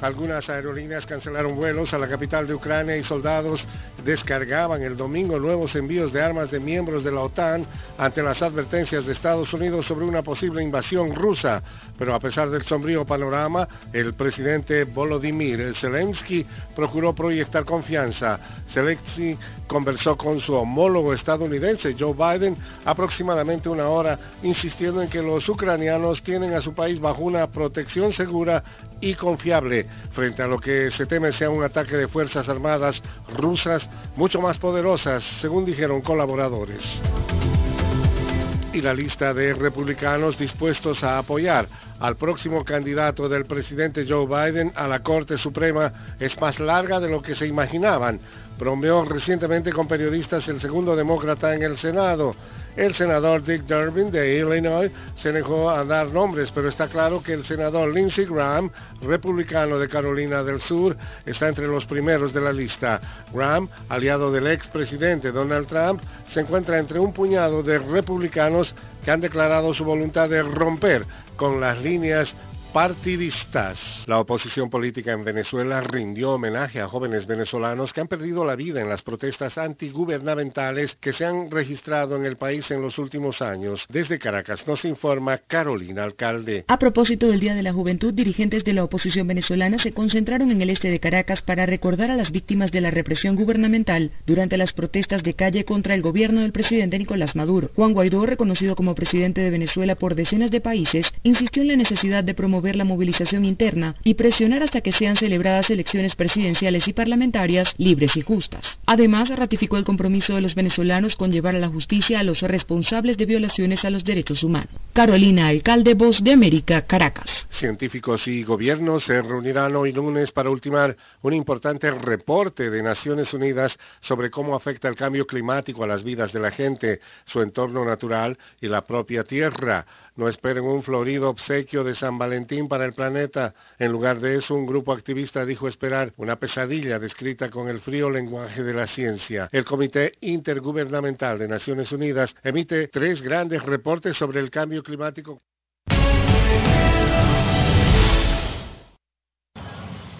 Algunas aerolíneas cancelaron vuelos a la capital de Ucrania y soldados descargaban el domingo nuevos envíos de armas de miembros de la OTAN ante las advertencias de Estados Unidos sobre una posible invasión rusa. Pero a pesar del sombrío panorama, el presidente Volodymyr Zelensky procuró proyectar confianza. Zelensky conversó con su homólogo estadounidense Joe Biden aproximadamente una hora, insistiendo en que los ucranianos tienen a su país bajo una protección segura y confiable frente a lo que se teme sea un ataque de Fuerzas Armadas rusas mucho más poderosas, según dijeron colaboradores. Y la lista de republicanos dispuestos a apoyar al próximo candidato del presidente Joe Biden a la Corte Suprema es más larga de lo que se imaginaban. Bromeó recientemente con periodistas el segundo demócrata en el Senado. El senador Dick Durbin de Illinois se negó a dar nombres, pero está claro que el senador Lindsey Graham, republicano de Carolina del Sur, está entre los primeros de la lista. Graham, aliado del expresidente Donald Trump, se encuentra entre un puñado de republicanos que han declarado su voluntad de romper con las líneas partidistas. La oposición política en Venezuela rindió homenaje a jóvenes venezolanos que han perdido la vida en las protestas antigubernamentales que se han registrado en el país en los últimos años. Desde Caracas nos informa Carolina Alcalde. A propósito del Día de la Juventud, dirigentes de la oposición venezolana se concentraron en el este de Caracas para recordar a las víctimas de la represión gubernamental durante las protestas de calle contra el gobierno del presidente Nicolás Maduro. Juan Guaidó, reconocido como presidente de Venezuela por decenas de países, insistió en la necesidad de promover la movilización interna y presionar hasta que sean celebradas elecciones presidenciales y parlamentarias libres y justas. Además, ratificó el compromiso de los venezolanos con llevar a la justicia a los responsables de violaciones a los derechos humanos. Carolina Alcalde, Voz de América, Caracas. Científicos y gobiernos se reunirán hoy lunes para ultimar un importante reporte de Naciones Unidas sobre cómo afecta el cambio climático a las vidas de la gente, su entorno natural y la propia Tierra. No esperen un florido obsequio de San Valentín para el planeta. En lugar de eso, un grupo activista dijo esperar una pesadilla descrita con el frío lenguaje de la ciencia. El Comité Intergubernamental de Naciones Unidas emite tres grandes reportes sobre el cambio climático.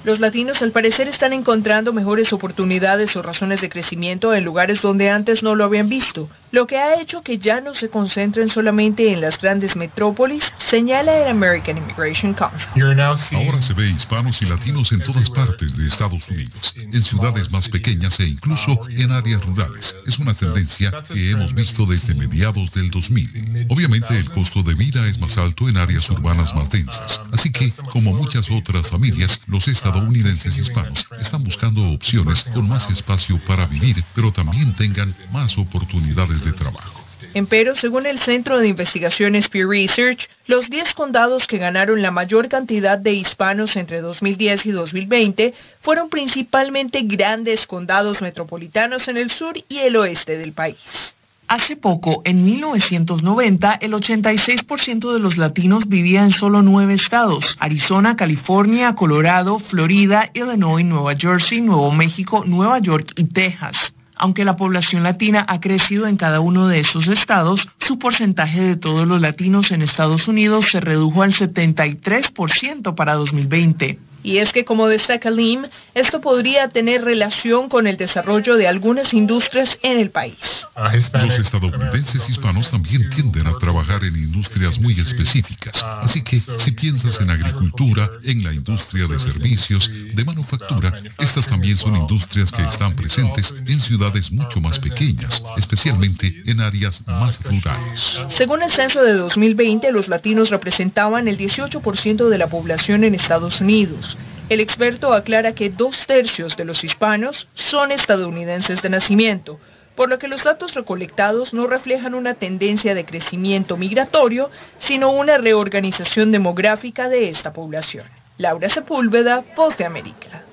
Los latinos al parecer están encontrando mejores oportunidades o razones de crecimiento en lugares donde antes no lo habían visto, lo que ha hecho que ya no se concentren solamente en las grandes metrópolis, señala el American Immigration Council. Ahora se ve hispanos y latinos en todas partes de Estados Unidos, en ciudades más pequeñas e incluso en áreas rurales. Es una tendencia que hemos visto desde mediados del 2000. Obviamente el costo de vida es más alto en áreas urbanas más densas, así que, como muchas otras familias, los estadounidenses hispanos están buscando opciones con más espacio para vivir, pero también tengan más oportunidades de trabajo. Empero, según el Centro de Investigaciones Pew Research, los 10 condados que ganaron la mayor cantidad de hispanos entre 2010 y 2020 fueron principalmente grandes condados metropolitanos en el sur y el oeste del país. Hace poco, en 1990, el 86% de los latinos vivía en solo nueve estados, Arizona, California, Colorado, Florida, Illinois, Nueva Jersey, Nuevo México, Nueva York y Texas. Aunque la población latina ha crecido en cada uno de esos estados, su porcentaje de todos los latinos en Estados Unidos se redujo al 73% para 2020. Y es que, como destaca Lim, esto podría tener relación con el desarrollo de algunas industrias en el país. Los estadounidenses hispanos también tienden a trabajar en industrias muy específicas. Así que si piensas en agricultura, en la industria de servicios, de manufactura, estas también son industrias que están presentes en ciudades mucho más pequeñas, especialmente en áreas más rurales. Según el censo de 2020, los latinos representaban el 18% de la población en Estados Unidos. El experto aclara que dos tercios de los hispanos son estadounidenses de nacimiento, por lo que los datos recolectados no reflejan una tendencia de crecimiento migratorio, sino una reorganización demográfica de esta población. Laura Sepúlveda, Voz de América.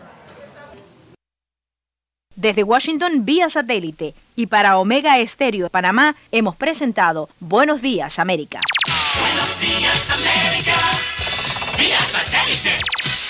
Desde Washington vía satélite y para Omega Estéreo de Panamá hemos presentado Buenos Días América. Buenos días, América. Vía satélite.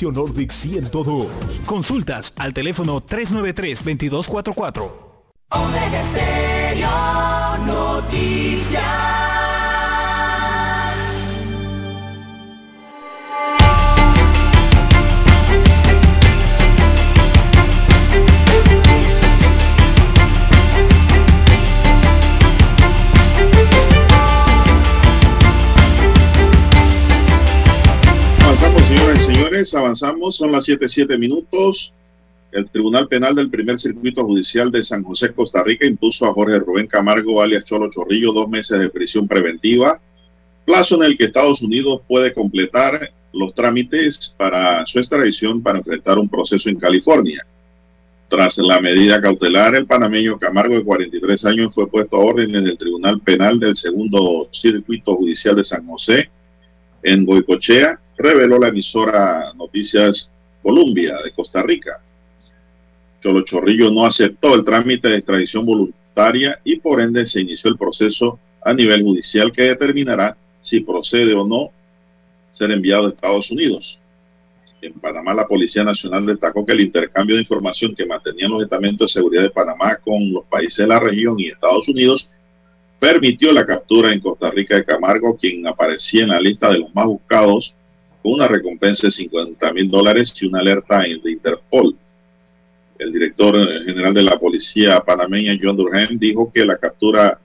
Nordic 102. Consultas al teléfono 393-2244. Omega Stereo Noticias. Señores, avanzamos, son las 7, 7 minutos. El Tribunal Penal del Primer Circuito Judicial de San José, Costa Rica, impuso a Jorge Rubén Camargo, alias Cholo Chorrillo, dos meses de prisión preventiva, plazo en el que Estados Unidos puede completar los trámites para su extradición para enfrentar un proceso en California. Tras la medida cautelar, el panameño Camargo, de 43 años, fue puesto a orden en el Tribunal Penal del Segundo Circuito Judicial de San José, en Boicochea, reveló la emisora Noticias Columbia de Costa Rica. Cholo Chorrillo no aceptó el trámite de extradición voluntaria y por ende se inició el proceso a nivel judicial que determinará si procede o no ser enviado a Estados Unidos. En Panamá, la Policía Nacional destacó que el intercambio de información que mantenían los estamentos de seguridad de Panamá con los países de la región y Estados Unidos permitió la captura en Costa Rica de Camargo, quien aparecía en la lista de los más buscados con una recompensa de 50 mil dólares y una alerta de Interpol. El director general de la policía panameña, John Durham, dijo que la captura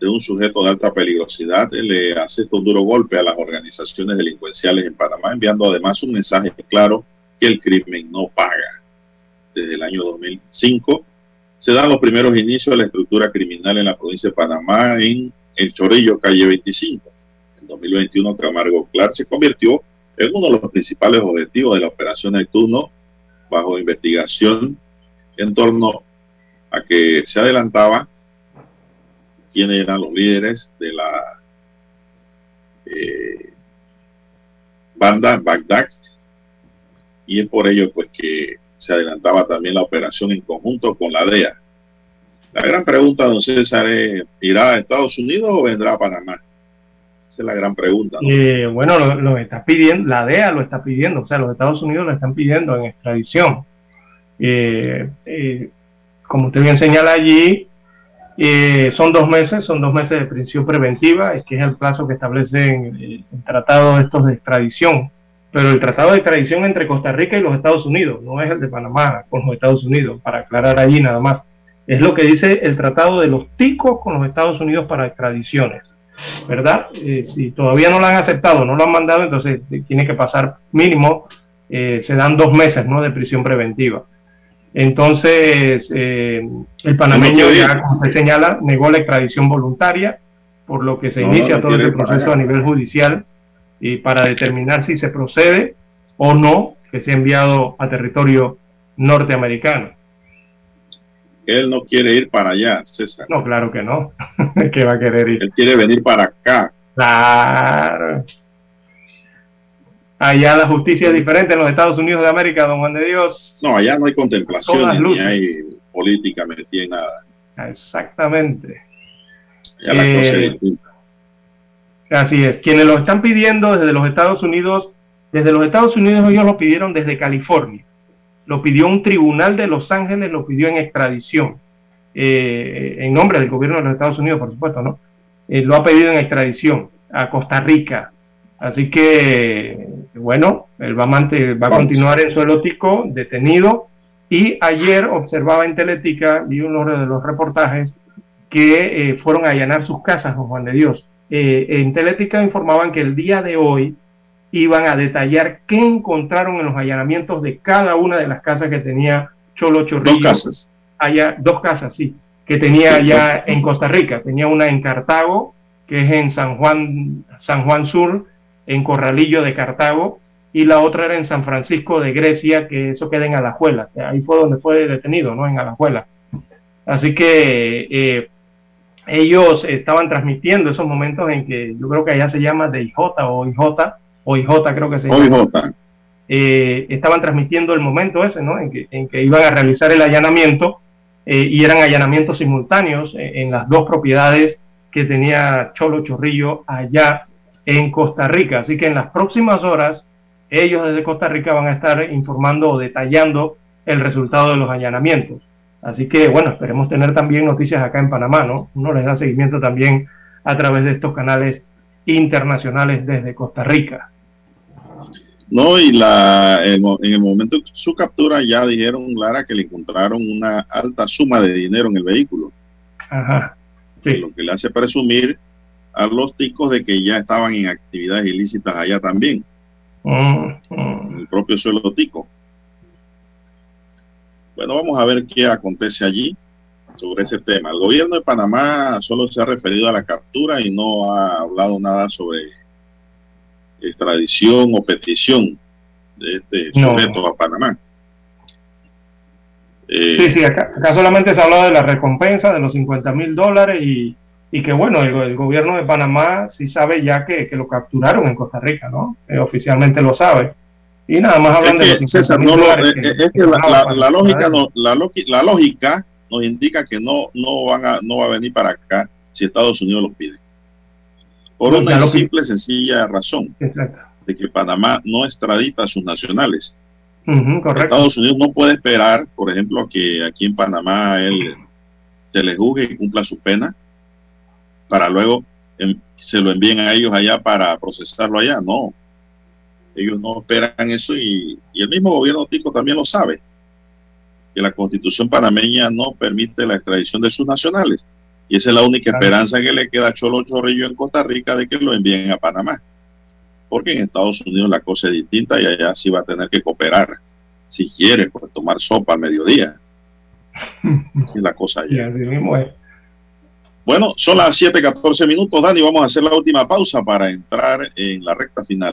de un sujeto de alta peligrosidad le hace un duro golpe a las organizaciones delincuenciales en Panamá, enviando además un mensaje claro que el crimen no paga. Desde el año 2005 se dan los primeros inicios de la estructura criminal en la provincia de Panamá en El Chorillo, calle 25. En 2021, Camargo Clark se convirtió en uno de los principales objetivos de la operación Neptuno, bajo investigación en torno a que se adelantaba quiénes eran los líderes de la eh, banda Bagdad y es por ello pues que se adelantaba también la operación en conjunto con la DEA. La gran pregunta, don César, es, ¿irá a Estados Unidos o vendrá a Panamá? Esa es la gran pregunta. Eh, bueno, lo, está pidiendo, la DEA lo está pidiendo, o sea, los Estados Unidos lo están pidiendo en extradición. Eh, como usted bien señala allí, eh, son dos meses, son dos meses de prisión preventiva, es que es el plazo que establece el, tratado de estos de extradición. Pero el tratado de extradición entre Costa Rica y los Estados Unidos, no es el de Panamá con los Estados Unidos, para aclarar allí nada más. Es lo que dice el tratado de los ticos con los Estados Unidos para extradiciones. ¿Verdad? Eh, si todavía no lo han aceptado, no lo han mandado, entonces tiene que pasar mínimo, eh, se dan dos meses ¿no? de prisión preventiva. Entonces, eh, el panameño, ya como se señala, negó la extradición voluntaria, por lo que se inicia todo el proceso a nivel judicial y para determinar si se procede o no que sea enviado a territorio norteamericano. Él no quiere ir para allá, César. No, claro que no. que va a querer ir. Él quiere venir para acá. Claro. Allá la justicia es diferente en los Estados Unidos de América, don Juan de Dios. No, allá no hay contemplación ni hay política metida en nada. Exactamente. Eh, así es. Quienes lo están pidiendo desde los Estados Unidos, desde los Estados Unidos ellos lo pidieron desde California. Lo pidió un tribunal de Los Ángeles, lo pidió en extradición. Eh, en nombre del gobierno de los Estados Unidos, por supuesto, ¿no? Eh, lo ha pedido en extradición a Costa Rica, Así que, bueno, el va a, continuar en suelo tico, detenido. Y ayer observaba en Teletica, vi uno de los reportajes, que eh, fueron a allanar sus casas, Juan de Dios. Eh, en Teletica informaban que el día de hoy iban a detallar qué encontraron en los allanamientos de cada una de las casas que tenía Cholo Chorrillo. Dos casas. Allá, dos casas, sí, que tenía allá en Costa Rica. Tenía una en Cartago, que es en San Juan, San Juan Sur, en Corralillo de Cartago, y la otra era en San Francisco de Grecia, que eso queda en Alajuela. Ahí fue donde fue detenido, ¿no? En Alajuela. Así que eh, ellos estaban transmitiendo esos momentos en que yo creo que allá se llama de IJ o IJ, o IJ creo que se llama. Eh, estaban transmitiendo el momento ese, ¿no? En que, en que iban a realizar el allanamiento eh, y eran allanamientos simultáneos en las dos propiedades que tenía Cholo Chorrillo allá en Costa Rica. Así que en las próximas horas, ellos desde Costa Rica van a estar informando o detallando el resultado de los allanamientos. Así que, bueno, esperemos tener también noticias acá en Panamá, ¿no? Uno les da seguimiento también a través de estos canales internacionales desde Costa Rica. No, y la, en el momento de su captura ya dijeron, Lara, que le encontraron una alta suma de dinero en el vehículo. Ajá. Sí. Lo que le hace presumir a los ticos de que ya estaban en actividades ilícitas allá también. Mm, mm. El propio suelo tico. Bueno, vamos a ver qué acontece allí sobre ese tema. El gobierno de Panamá solo se ha referido a la captura y no ha hablado nada sobre extradición o petición de este sujeto a Panamá. Eh, sí, sí, acá, solamente se ha hablado de la recompensa de los 50 mil dólares y, que bueno, el, gobierno de Panamá sí sabe ya que, lo capturaron en Costa Rica, ¿no? Eh, oficialmente lo sabe. Y nada más hablan de los 50 mil dólares. es que la, lógica no, la, la lógica nos indica que no, no, van a, no va a venir para acá si Estados Unidos lo pide. Por una simple, y sencilla razón de que Panamá no extradita a sus nacionales. Estados Unidos no puede esperar, por ejemplo, que aquí en Panamá él se le juzgue y cumpla su pena para luego se lo envíen a ellos allá para procesarlo allá. No, ellos no esperan eso y, y el mismo gobierno tico también lo sabe que la constitución panameña no permite la extradición de sus nacionales. Y esa es la única esperanza que le queda a Cholo Chorrillo en Costa Rica de que lo envíen a Panamá. Porque en Estados Unidos la cosa es distinta y allá sí va a tener que cooperar. Si quiere, pues tomar sopa al mediodía. es la cosa allá. Bueno, son las 7:14 minutos, Dani. Vamos a hacer la última pausa para entrar en la recta final.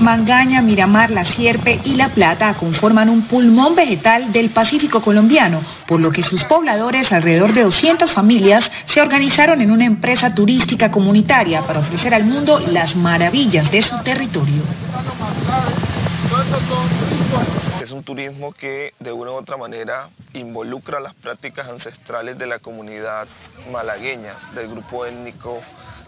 Mangaña, Miramar, La Sierpe y La Plata conforman un pulmón vegetal del Pacífico colombiano, por lo que sus pobladores, alrededor de 200 familias, se organizaron en una empresa turística comunitaria para ofrecer al mundo las maravillas de su territorio. Es un turismo que de una u otra manera involucra las prácticas ancestrales de la comunidad malagueña, del grupo étnico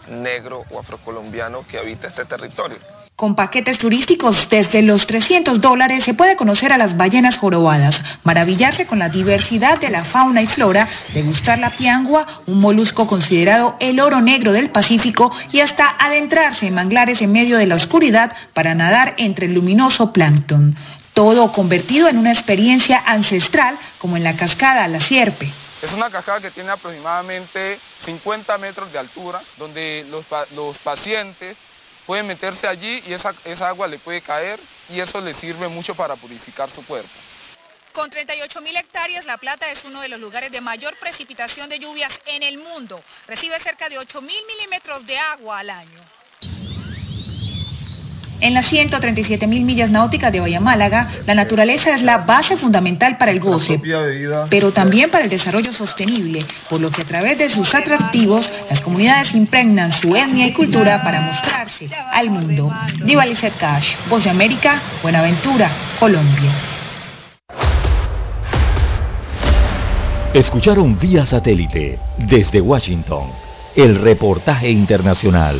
negro o afrocolombiano que habita este territorio. Con paquetes turísticos desde los 300 dólares se puede conocer a las ballenas jorobadas, maravillarse con la diversidad de la fauna y flora, degustar la piangua, un molusco considerado el oro negro del Pacífico y hasta adentrarse en manglares en medio de la oscuridad para nadar entre el luminoso plancton. Todo convertido en una experiencia ancestral como en la cascada La Sierpe. Es una cascada que tiene aproximadamente 50 metros de altura, donde los, los pacientes puede meterse allí y esa, agua le puede caer y eso le sirve mucho para purificar su cuerpo. Con 38 mil hectáreas, La Plata es uno de los lugares de mayor precipitación de lluvias en el mundo. Recibe cerca de 8 mil milímetros de agua al año. En las 137 mil millas náuticas de Bahía Málaga, la naturaleza es la base fundamental para el goce, pero también para el desarrollo sostenible, por lo que a través de sus atractivos, las comunidades impregnan su etnia y cultura para mostrarse al mundo. Diva Cash, Voz de América, Buenaventura, Colombia. Escucharon vía satélite desde Washington el reportaje internacional.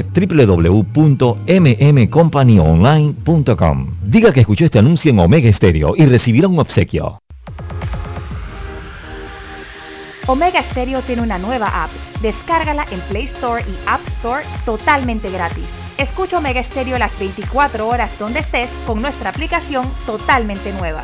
www.mmcompanyonline.com. Diga que escuchó este anuncio en Omega Stereo y recibirá un obsequio. Omega Stereo tiene una nueva app. Descárgala en Play Store y App Store totalmente gratis. Escucha Omega Stereo las 24 horas donde estés con nuestra aplicación totalmente nueva.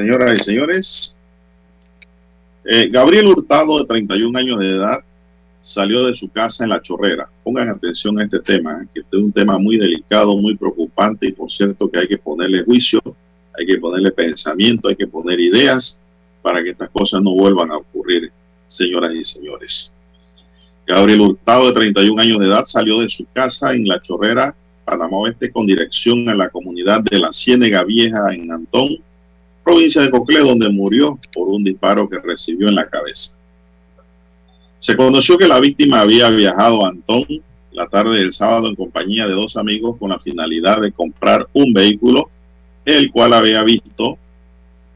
Señoras y señores. Eh, Gabriel Hurtado, de 31 años de edad, salió de su casa en La Chorrera. Pongan atención a este tema, que este es un tema muy delicado, muy preocupante y por cierto que hay que ponerle juicio, hay que ponerle pensamiento, hay que poner ideas para que estas cosas no vuelvan a ocurrir, señoras y señores. Gabriel Hurtado, de 31 años de edad, salió de su casa en La Chorrera, Panamá Oeste, con dirección a la comunidad de la Ciénega Vieja en Antón, provincia de Coclé, donde murió por un disparo que recibió en la cabeza. Se conoció que la víctima había viajado a Antón la tarde del sábado en compañía de dos amigos con la finalidad de comprar un vehículo, el cual había visto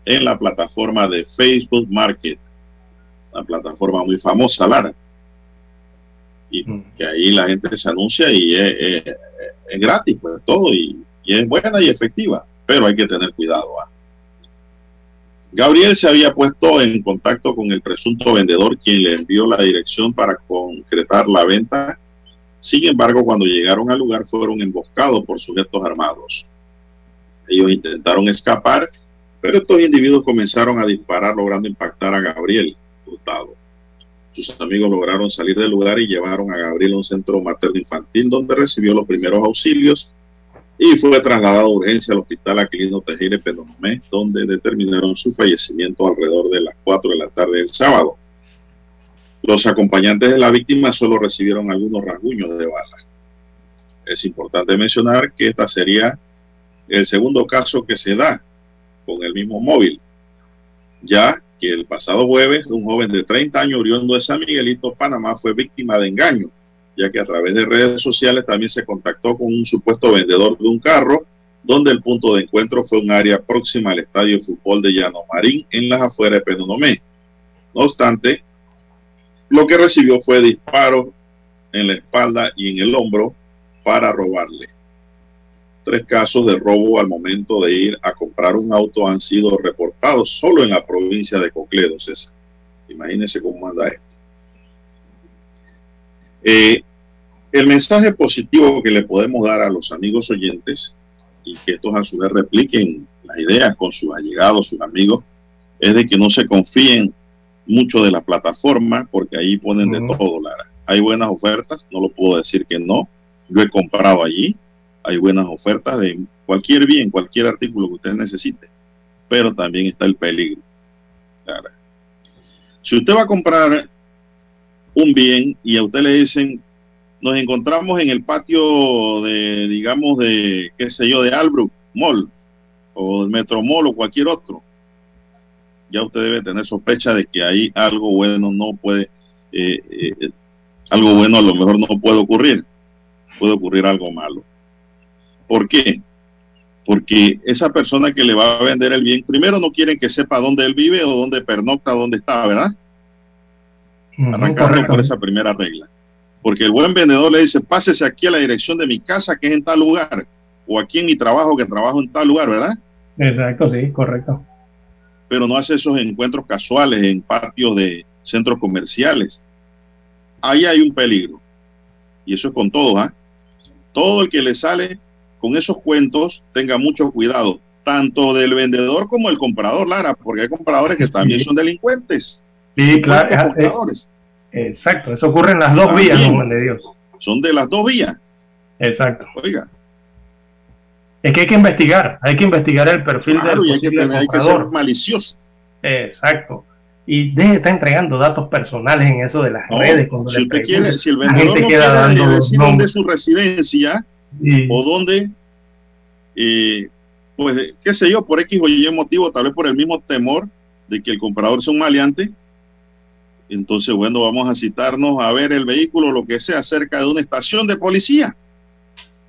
en la plataforma de Facebook Market, una plataforma muy famosa, Lara. Y que ahí la gente se anuncia y es, es- es gratis, pues todo, y, y es buena y efectiva, pero hay que tener cuidado. ¿ah? Gabriel se había puesto en contacto con el presunto vendedor quien le envió la dirección para concretar la venta. Sin embargo, cuando llegaron al lugar fueron emboscados por sujetos armados. Ellos intentaron escapar, pero estos individuos comenzaron a disparar logrando impactar a Gabriel Hurtado. Sus amigos lograron salir del lugar y llevaron a Gabriel a un centro materno infantil donde recibió los primeros auxilios y fue trasladado a urgencia al hospital Aquilino Tejere Penonomé, donde determinaron su fallecimiento alrededor de las 4 de la tarde del sábado. Los acompañantes de la víctima solo recibieron algunos rasguños de bala. Es importante mencionar que esta sería el segundo caso que se da con el mismo móvil, ya que el pasado jueves un joven de 30 años oriundo de San Miguelito, Panamá, fue víctima de engaño ya que a través de redes sociales también se contactó con un supuesto vendedor de un carro, donde el punto de encuentro fue un área próxima al estadio de fútbol de Llano Marín, en las afueras de Penonomé. No obstante, lo que recibió fue disparos en la espalda y en el hombro para robarle. Tres casos de robo al momento de ir a comprar un auto han sido reportados solo en la provincia de Cocledo, César. Imagínense cómo anda esto. Eh, el mensaje positivo que le podemos dar a los amigos oyentes y que estos a su vez repliquen las ideas con sus allegados, sus amigos, es de que no se confíen mucho de la plataforma porque ahí ponen de todo, Lara. Hay buenas ofertas, no lo puedo decir que no. Yo he comprado allí, hay buenas ofertas de cualquier bien, cualquier artículo que usted necesite, pero también está el peligro. Lara. Si usted va a comprar un bien y a usted le dicen, nos encontramos en el patio de, digamos, de, qué sé yo, de Albrook Mall o del Metro Mall o cualquier otro, ya usted debe tener sospecha de que ahí algo bueno no puede, eh, eh, algo bueno a lo mejor no puede ocurrir, puede ocurrir algo malo. ¿Por qué? Porque esa persona que le va a vender el bien, primero no quieren que sepa dónde él vive o dónde pernocta, dónde está, ¿verdad? Arrancando por esa primera regla. Porque el buen vendedor le dice, pásese aquí a la dirección de mi casa que es en tal lugar, o aquí en mi trabajo que trabajo en tal lugar, ¿verdad? Exacto, sí, correcto. Pero no hace esos encuentros casuales en patios de centros comerciales. Ahí hay un peligro. Y eso es con todo, ¿ah? Todo el que le sale con esos cuentos, tenga mucho cuidado, tanto del vendedor como del comprador, Lara, porque hay compradores que también son delincuentes. Sí, claro. Compradores. Exacto, eso ocurre en las dos También. vías, Juan de Dios. Son de las dos vías. Exacto. Oiga, Es que hay que investigar, hay que investigar el perfil claro, del y hay que, tener, hay que ser malicioso. Exacto. Y deje de estar entregando datos personales en eso de las No, redes. si usted quiere, si el vendedor no queda quiere decir dónde es su residencia Sí. o dónde, eh, pues, qué sé yo, por X o Y motivo, tal vez por el mismo temor de que el comprador sea un maleante, entonces, bueno, vamos a citarnos a ver el vehículo, lo que sea, cerca de una estación de policía.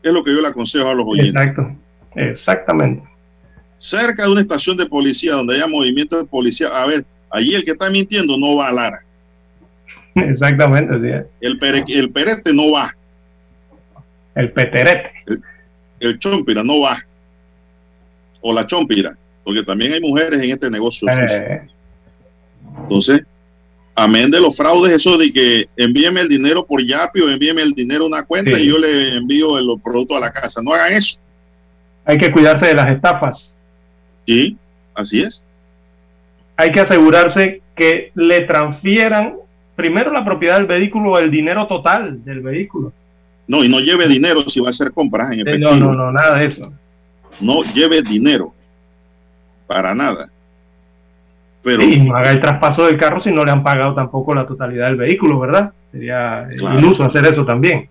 Es lo que yo le aconsejo a los oyentes. Exacto. Exactamente. Cerca de una estación de policía donde haya movimiento de policía. A ver, allí el que está mintiendo no va a Lara. Exactamente, sí. El, pere- el perete no va. El peterete. El, el chompira no va. O la chompira. Porque también hay mujeres en este negocio. Eh, Entonces, amén de los fraudes, eso de que envíeme el dinero por Yapi o envíeme el dinero a una cuenta Sí. y yo le envío el producto a la casa. No hagan eso. hay que cuidarse de las estafas. Sí, así es. Hay que asegurarse que le transfieran primero la propiedad del vehículo o el dinero total del vehículo. No, y no lleve dinero si va a hacer compras en efectivo. No, no, no, nada de eso. No lleve dinero. Para nada. Pero y no haga el traspaso del carro si no le han pagado tampoco la totalidad del vehículo, ¿verdad? Sería eh, Claro. iluso hacer eso también.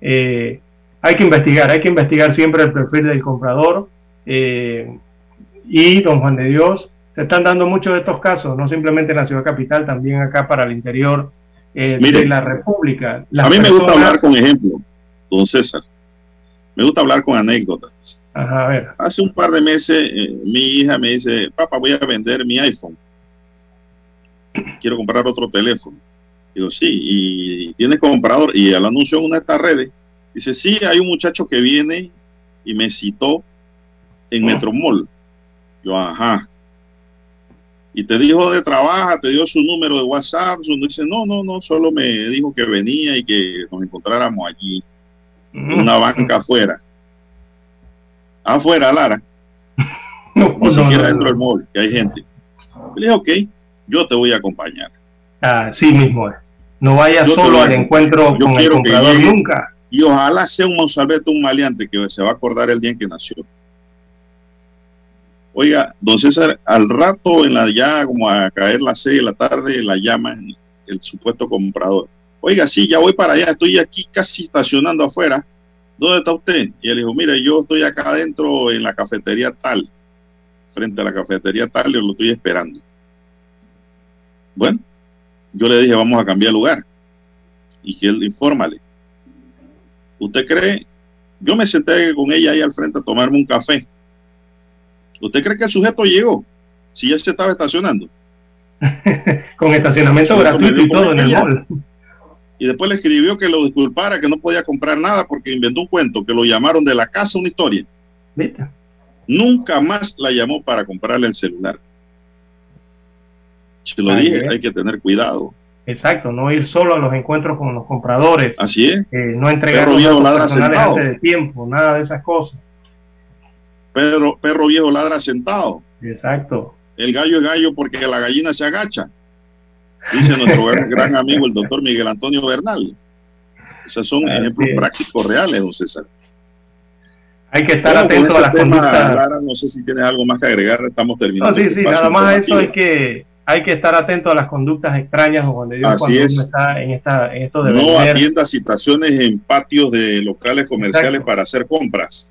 Eh, hay que investigar, hay que investigar siempre el perfil del comprador. eh, y, don Juan de Dios, se están dando muchos de estos casos, no simplemente en la ciudad capital, también acá para el interior eh, Mire, de la República. Las a mí me gusta hablar con ejemplo, don César. Me gusta hablar con anécdotas. Ajá, a ver. Hace un par de meses eh, mi hija me dice, papá, voy a vender mi iPhone. Quiero comprar otro teléfono. Digo, sí, y tienes comprador. Y el anuncio en una de estas redes. Dice, sí, hay un muchacho que viene y me citó en Metromall. Yo, ajá. Y te dijo dónde trabaja, te dio su número de WhatsApp. Su, dice, no, no, no, solo me dijo que venía y que nos encontráramos allí, en una banca afuera. Afuera, Lara. No, no, siquiera no, dentro del mall, que hay gente. Le dije, ok, yo te voy a acompañar. Así mismo es. No vaya Yo te solo al encuentro yo con el que comprador llegue- nunca. Y ojalá sea un monsalveto, un maleante que se va a acordar el día en que nació. Oiga, don César, al rato en la ya como a caer las seis de la tarde, la llaman el supuesto comprador. Oiga, sí, ya voy para allá, estoy aquí casi estacionando afuera. ¿Dónde está usted? Y él dijo, mire, yo estoy acá adentro en la cafetería tal, frente a la cafetería tal, y lo estoy esperando. Bueno, yo le dije, vamos a cambiar lugar. Y que él infórmale. ¿Usted cree? Yo me senté con ella ahí al frente a tomarme un café. ¿Usted cree que el sujeto llegó? Si ya se estaba estacionando. Con estacionamiento gratuito y todo en el mall. Y después le escribió que lo disculpara, que no podía comprar nada porque inventó un cuento, que lo llamaron de la casa una historia. ¿Viste? Nunca más la llamó para comprarle el celular. Se lo Ahí dije, es. hay que tener cuidado. Exacto, no ir solo a los encuentros con los compradores, Así es. eh, no entregar Perro viejo ladra sentado. de tiempo, nada de esas cosas. Perro, perro viejo ladra sentado. Exacto. El gallo es gallo porque la gallina se agacha. Dice nuestro gran, amigo el doctor Miguel Antonio Bernal. Esos son Así ejemplos es. prácticos reales, don César. Hay que estar Bueno, atento a las conductas. Lara, no sé si tienes algo más que agregar, estamos No, terminando. sí, este sí, espacio nada más a eso hay que hay que estar atento a las conductas extrañas o cuando Dios cuando es. uno está en esta en esto de No vender. atienda situaciones en patios de locales comerciales Exacto. para hacer compras.